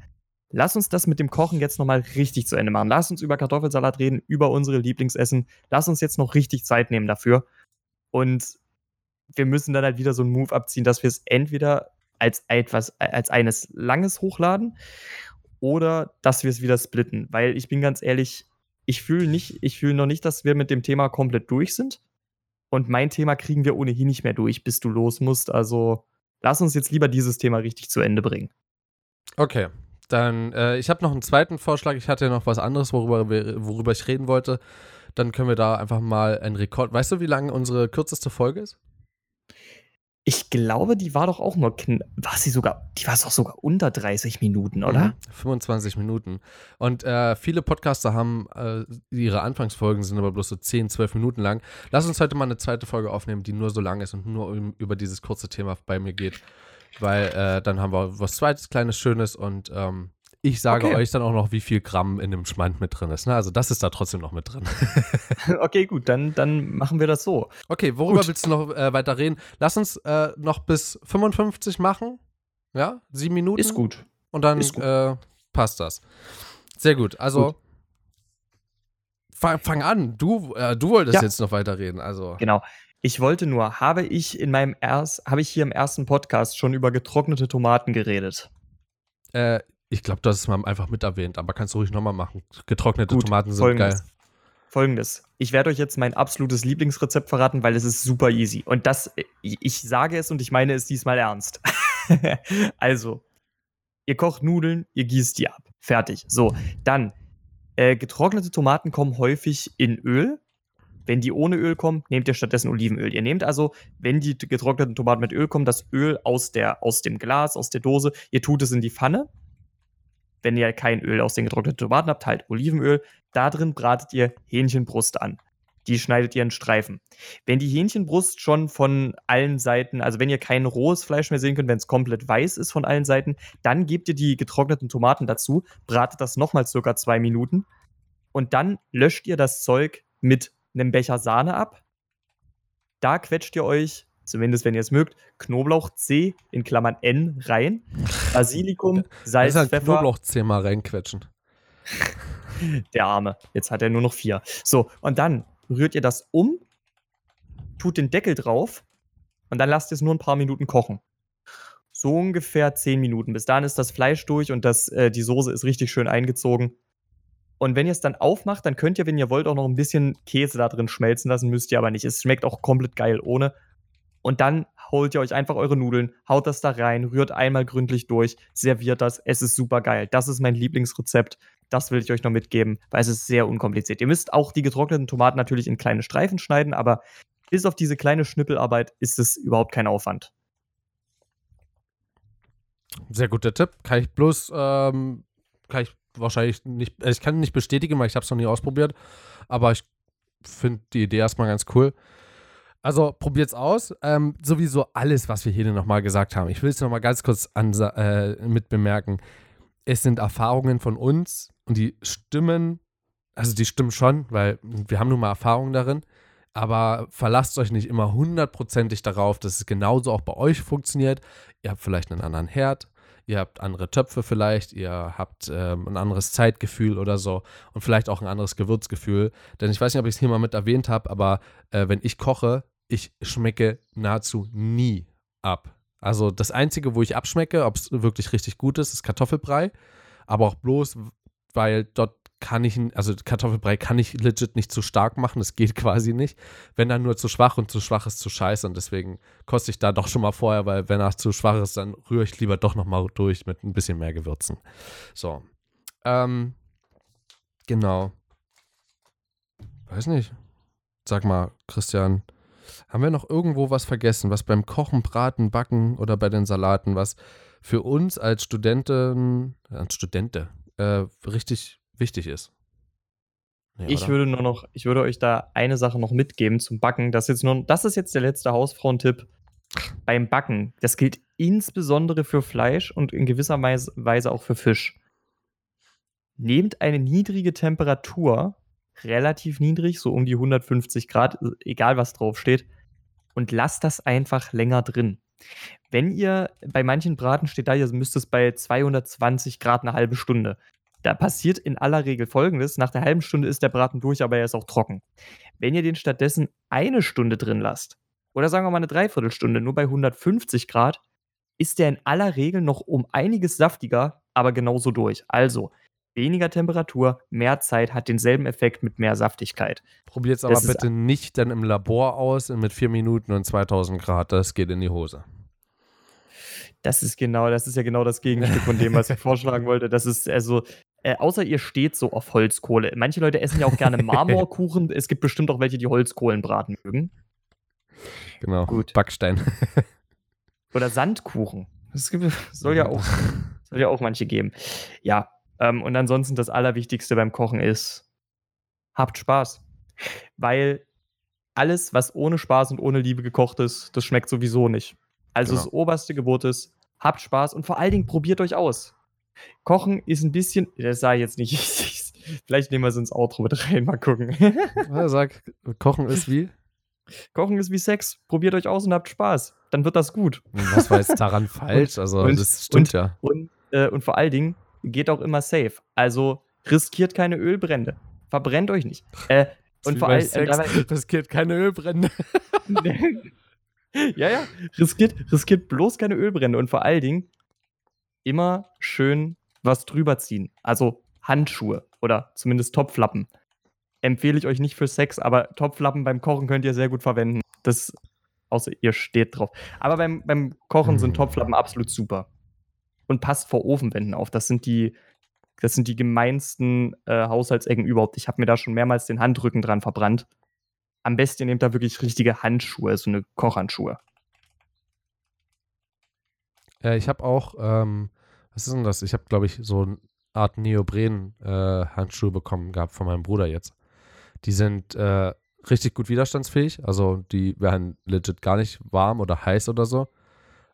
Lass uns das mit dem Kochen jetzt nochmal richtig zu Ende machen. Lass uns über Kartoffelsalat reden, über unsere Lieblingsessen. Lass uns jetzt noch richtig Zeit nehmen dafür. Und wir müssen dann halt wieder so einen Move abziehen, dass wir es entweder als etwas, als eines langes hochladen oder dass wir es wieder splitten. Weil ich bin ganz ehrlich, ich fühle nicht, ich fühle noch nicht, dass wir mit dem Thema komplett durch sind. Und mein Thema kriegen wir ohnehin nicht mehr durch, bis du los musst. Also lass uns jetzt lieber dieses Thema richtig zu Ende bringen.
Okay, dann, äh, ich habe noch einen zweiten Vorschlag. Ich hatte ja noch was anderes, worüber, worüber ich reden wollte. Dann können wir da einfach mal einen Rekord. Weißt du, wie lang unsere kürzeste Folge ist?
Ich glaube, die war doch auch nur, war sie sogar, die war doch sogar unter 30 Minuten, oder? Mhm,
25 Minuten. Und äh, viele Podcaster haben, äh, ihre Anfangsfolgen sind aber bloß so 10, 12 Minuten lang. Lass uns heute mal eine zweite Folge aufnehmen, die nur so lang ist und nur über dieses kurze Thema bei mir geht. Weil äh, dann haben wir was zweites, kleines, schönes und ähm, ich sage okay. euch dann auch noch, wie viel Gramm in dem Schmand mit drin ist. Ne? Also das ist da trotzdem noch mit drin. [laughs]
okay, gut, dann, dann machen wir das so.
Okay, worüber gut. willst du noch äh, weiter reden? Lass uns äh, noch bis 55 machen. Ja, sieben Minuten.
Ist gut.
Und dann gut. Äh, passt das. Sehr gut. Also gut. Fang, an. Du, äh, du wolltest ja. jetzt noch weiterreden. Also.
Genau. Ich wollte nur, habe ich in meinem erst, habe ich hier im ersten Podcast schon über getrocknete Tomaten geredet?
Äh, ich glaube, du hast es mal einfach mit erwähnt, aber kannst du ruhig nochmal machen. Getrocknete Gut, Tomaten sind folgendes. geil.
Folgendes. Ich werde euch jetzt mein absolutes Lieblingsrezept verraten, weil es ist super easy. Und das, ich sage es und ich meine es diesmal ernst. [laughs] also, ihr kocht Nudeln, ihr gießt die ab. Fertig. So, dann, äh, getrocknete Tomaten kommen häufig in Öl. Wenn die ohne Öl kommen, nehmt ihr stattdessen Olivenöl. Ihr nehmt also, wenn die getrockneten Tomaten mit Öl kommen, das Öl aus, der, aus dem Glas, aus der Dose, ihr tut es in die Pfanne wenn ihr kein Öl aus den getrockneten Tomaten habt, halt Olivenöl. Da drin bratet ihr Hähnchenbrust an. Die schneidet ihr in Streifen. Wenn die Hähnchenbrust schon von allen Seiten, also wenn ihr kein rohes Fleisch mehr sehen könnt, wenn es komplett weiß ist von allen Seiten, dann gebt ihr die getrockneten Tomaten dazu, bratet das nochmal circa zwei Minuten und dann löscht ihr das Zeug mit einem Becher Sahne ab. Da quetscht ihr euch zumindest wenn ihr es mögt, Knoblauch C in Klammern N rein, Basilikum, [laughs] Salz,
halt Pfeffer. Knoblauch C mal reinquetschen. [laughs]
Der Arme. Jetzt hat er nur noch vier. So, und dann rührt ihr das um, tut den Deckel drauf und dann lasst ihr es nur ein paar Minuten kochen. So ungefähr zehn Minuten. Bis dahin ist das Fleisch durch und das, äh, die Soße ist richtig schön eingezogen. Und wenn ihr es dann aufmacht, dann könnt ihr, wenn ihr wollt, auch noch ein bisschen Käse da drin schmelzen lassen, müsst ihr aber nicht. Es schmeckt auch komplett geil ohne. Und dann holt ihr euch einfach eure Nudeln, haut das da rein, rührt einmal gründlich durch, serviert das. Es ist super geil. Das ist mein Lieblingsrezept. Das will ich euch noch mitgeben, weil es ist sehr unkompliziert. Ihr müsst auch die getrockneten Tomaten natürlich in kleine Streifen schneiden, aber bis auf diese kleine Schnippelarbeit ist es überhaupt kein Aufwand.
Sehr guter Tipp. Kann ich bloß, ähm, kann ich wahrscheinlich nicht, ich kann nicht bestätigen, weil ich habe es noch nie ausprobiert, aber ich finde die Idee erstmal ganz cool. Also probiert's aus. Ähm, sowieso alles, was wir hier nochmal gesagt haben. Ich will es nochmal ganz kurz äh, mit bemerken. Es sind Erfahrungen von uns und die stimmen, also die stimmen schon, weil wir haben nun mal Erfahrungen darin. Aber verlasst euch nicht immer hundertprozentig darauf, dass es genauso auch bei euch funktioniert. Ihr habt vielleicht einen anderen Herd, ihr habt andere Töpfe vielleicht, ihr habt ähm, ein anderes Zeitgefühl oder so und vielleicht auch ein anderes Gewürzgefühl. Denn ich weiß nicht, ob ich es hier mal mit erwähnt habe, aber äh, wenn ich koche, ich schmecke nahezu nie ab. Also das Einzige, wo ich abschmecke, ob es wirklich richtig gut ist, ist Kartoffelbrei. Aber auch bloß, weil dort kann ich, also Kartoffelbrei kann ich legit nicht zu stark machen, das geht [laughs] quasi nicht. Wenn dann nur zu schwach und zu schwach ist zu scheiße und deswegen koste ich da doch schon mal vorher, weil wenn er zu schwach ist, dann rühre ich lieber doch nochmal durch mit ein bisschen mehr Gewürzen. So. Ähm, genau. Weiß nicht. Sag mal, Christian, haben wir noch irgendwo was vergessen, was beim Kochen, Braten, Backen oder bei den Salaten, was für uns als Studenten, als Studente, äh, richtig wichtig ist? Ja,
Ich würde nur noch, ich würde euch da eine Sache noch mitgeben zum Backen. Das ist jetzt nur, das ist jetzt der letzte Hausfrauentipp beim Backen. Das gilt insbesondere für Fleisch und in gewisser Weise auch für Fisch. Nehmt eine niedrige Temperatur, relativ niedrig, so um die 150 Grad, egal was drauf steht, und lasst das einfach länger drin. Wenn ihr bei manchen Braten steht da, ihr müsst es bei 220 Grad eine halbe Stunde. Da passiert in aller Regel folgendes: Nach der halben Stunde ist der Braten durch, aber er ist auch trocken. Wenn ihr den stattdessen eine Stunde drin lasst, oder sagen wir mal eine Dreiviertelstunde, nur bei 150 Grad, ist der in aller Regel noch um einiges saftiger, aber genauso durch. Also weniger Temperatur, mehr Zeit hat denselben Effekt mit mehr Saftigkeit.
Probiert es aber
Das
bitte nicht dann im Labor aus mit 4 Minuten und 2000 Grad. Das geht in die Hose.
Das ist genau, das ist ja genau das Gegenstück von dem, was ich [laughs] vorschlagen wollte. Das ist also, äh, außer ihr steht so auf Holzkohle. Manche Leute essen ja auch gerne [laughs] Marmorkuchen. es gibt bestimmt auch welche, die Holzkohlen braten mögen.
Genau.
Gut.
Backstein.
Oder Sandkuchen. Das gibt, [laughs] soll ja auch, soll ja auch manche geben. Ja, ähm, und ansonsten das Allerwichtigste beim Kochen ist, habt Spaß. Weil alles, was ohne Spaß und ohne Liebe gekocht ist, das schmeckt sowieso nicht. Also
Genau.
das oberste Gebot ist, habt Spaß und vor allen Dingen probiert euch aus. Kochen ist ein bisschen, das sage ich jetzt nicht, [laughs] vielleicht nehmen wir es ins Outro mit rein, mal gucken. [laughs]
Ja, sag, Kochen ist wie?
Kochen ist wie Sex, probiert euch aus und habt Spaß. Dann wird das gut.
Was war jetzt daran [laughs] falsch? Also,
und-
das stimmt
und-
ja.
Und, äh, und vor allen Dingen geht auch immer safe. Also riskiert keine Ölbrände. Verbrennt euch nicht. Äh, und vor allem. Äh, [laughs]
riskiert keine Ölbrände. [laughs]
ja, ja. Riskiert, riskiert bloß keine Ölbrände. Und vor allen Dingen immer schön was drüber ziehen. Also Handschuhe oder zumindest Topflappen. Empfehle ich euch nicht für Sex, aber Topflappen beim Kochen könnt ihr sehr gut verwenden. Das, außer ihr steht drauf. Aber beim, beim Kochen sind
Mm.
Topflappen absolut super. Und passt vor Ofenwänden auf. Das sind die, das sind die gemeinsten äh, Haushaltsecken überhaupt. Ich habe mir da schon mehrmals den Handrücken dran verbrannt. Am besten ihr nehmt da wirklich richtige Handschuhe, so eine Kochhandschuhe.
Ja, ich habe auch, ähm, was ist denn das? Ich habe, glaube ich, so eine Art Neopren-Handschuhe bekommen gehabt von meinem Bruder jetzt. Die sind äh, richtig gut widerstandsfähig. Also die werden legit gar nicht warm oder heiß oder so.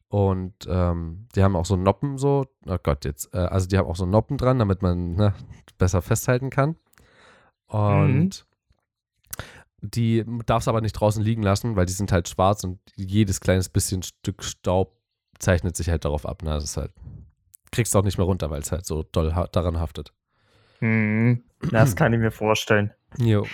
Und ähm, die haben auch so Noppen so, oh Gott, jetzt, äh, also die haben auch so Noppen dran, damit man ne, besser festhalten kann. Und die darfst aber nicht draußen liegen lassen, weil die sind halt schwarz und jedes kleines bisschen Stück Staub zeichnet sich halt darauf ab. Ne? Das ist halt, kriegst du auch nicht mehr runter, weil es halt so doll ha daran haftet.
Hm, das kann ich mir vorstellen.
Jo.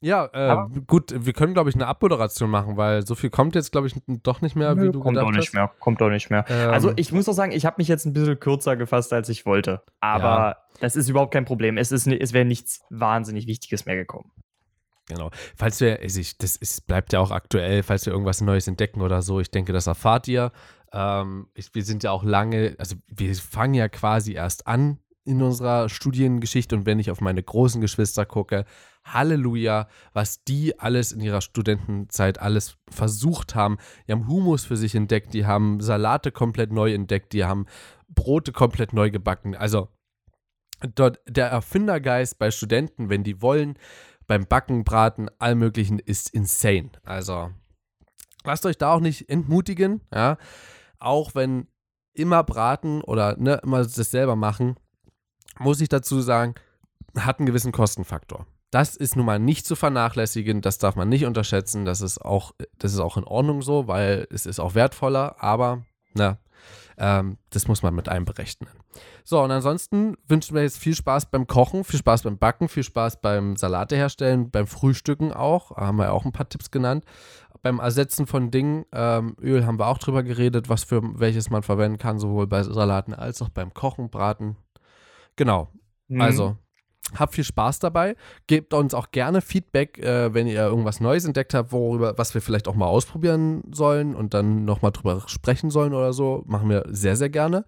Ja, äh, gut, wir können, glaube ich, eine Abmoderation machen, weil so viel kommt jetzt, glaube ich, doch nicht mehr, wie du
kommt
gedacht
auch nicht
hast.
mehr. Kommt auch nicht mehr.
Ähm,
Also ich muss auch sagen, ich habe mich jetzt ein bisschen kürzer gefasst, als ich wollte. Aber das ist überhaupt kein Problem. Es, ist, es wäre nichts wahnsinnig Wichtiges mehr gekommen.
Genau. Falls wir, also ich, das ist, bleibt ja auch aktuell, falls wir irgendwas Neues entdecken oder so, ich denke, das erfahrt ihr. Ähm, ich, wir sind ja auch lange, also wir fangen ja quasi erst an in unserer Studiengeschichte und wenn ich auf meine großen Geschwister gucke, Halleluja, was die alles in ihrer Studentenzeit alles versucht haben. Die haben Humus für sich entdeckt, die haben Salate komplett neu entdeckt, die haben Brote komplett neu gebacken. Also dort der Erfindergeist bei Studenten, wenn die wollen, beim Backen, Braten, allem möglichen ist insane. Also lasst euch da auch nicht entmutigen, ja. Auch wenn immer braten oder ne, immer das selber machen, muss ich dazu sagen, hat einen gewissen Kostenfaktor. Das ist nun mal nicht zu vernachlässigen, das darf man nicht unterschätzen, das ist auch, das ist auch in Ordnung so, weil es ist auch wertvoller, aber na, ähm, das muss man mit einberechnen. So, und ansonsten wünschen wir jetzt viel Spaß beim Kochen, viel Spaß beim Backen, viel Spaß beim Salate herstellen, beim Frühstücken auch. Haben wir auch ein paar Tipps genannt. Beim Ersetzen von Dingen, ähm, Öl haben wir auch drüber geredet, was für welches man verwenden kann, sowohl bei Salaten als auch beim Kochen, Braten. Genau.
Hm.
Also, habt viel Spaß dabei. Gebt uns auch gerne Feedback, äh, wenn ihr irgendwas Neues entdeckt habt, worüber, was wir vielleicht auch mal ausprobieren sollen und dann nochmal drüber sprechen sollen oder so. Machen wir sehr, sehr gerne.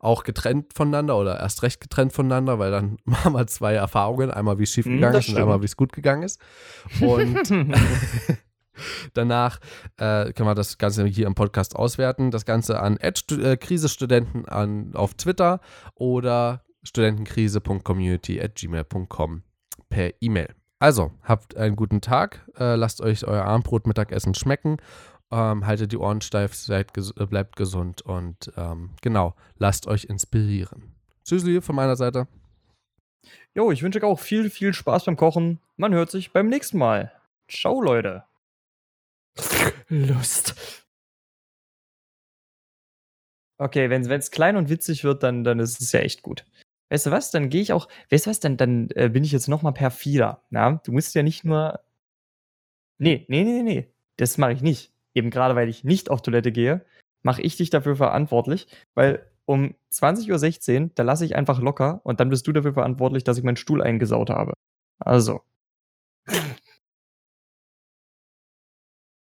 Auch getrennt voneinander oder erst recht getrennt voneinander, weil dann [laughs] machen wir zwei Erfahrungen. Einmal, wie es schief
Hm,
gegangen ist und einmal, wie es gut gegangen ist. Und [laughs] Danach äh, können wir das Ganze hier im Podcast auswerten. Das Ganze an Ed äh, an, auf Twitter oder studentenkrise.community.gmail.com per E-Mail. Also, habt einen guten Tag, äh, lasst euch euer Abendbrot Mittagessen schmecken, ähm, haltet die Ohren steif, seid ges äh, bleibt gesund und ähm, genau, lasst euch inspirieren. Tschüssli von meiner Seite.
Jo, ich wünsche euch auch viel, viel Spaß beim Kochen. Man hört sich beim nächsten Mal. Ciao, Leute. Lust. Okay, wenn es klein und witzig wird, dann, dann ist es ja echt gut. Weißt du was? Dann gehe ich auch. Weißt du was? Dann, dann äh, bin ich jetzt noch mal perfider. Na? Du musst ja nicht nur. Nee, nee, nee, nee. Das mache ich nicht. Eben gerade, weil ich nicht auf Toilette gehe, mache ich dich dafür verantwortlich, weil um 20.16 Uhr, da lasse ich einfach locker und dann bist du dafür verantwortlich, dass ich meinen Stuhl eingesaut habe. Also.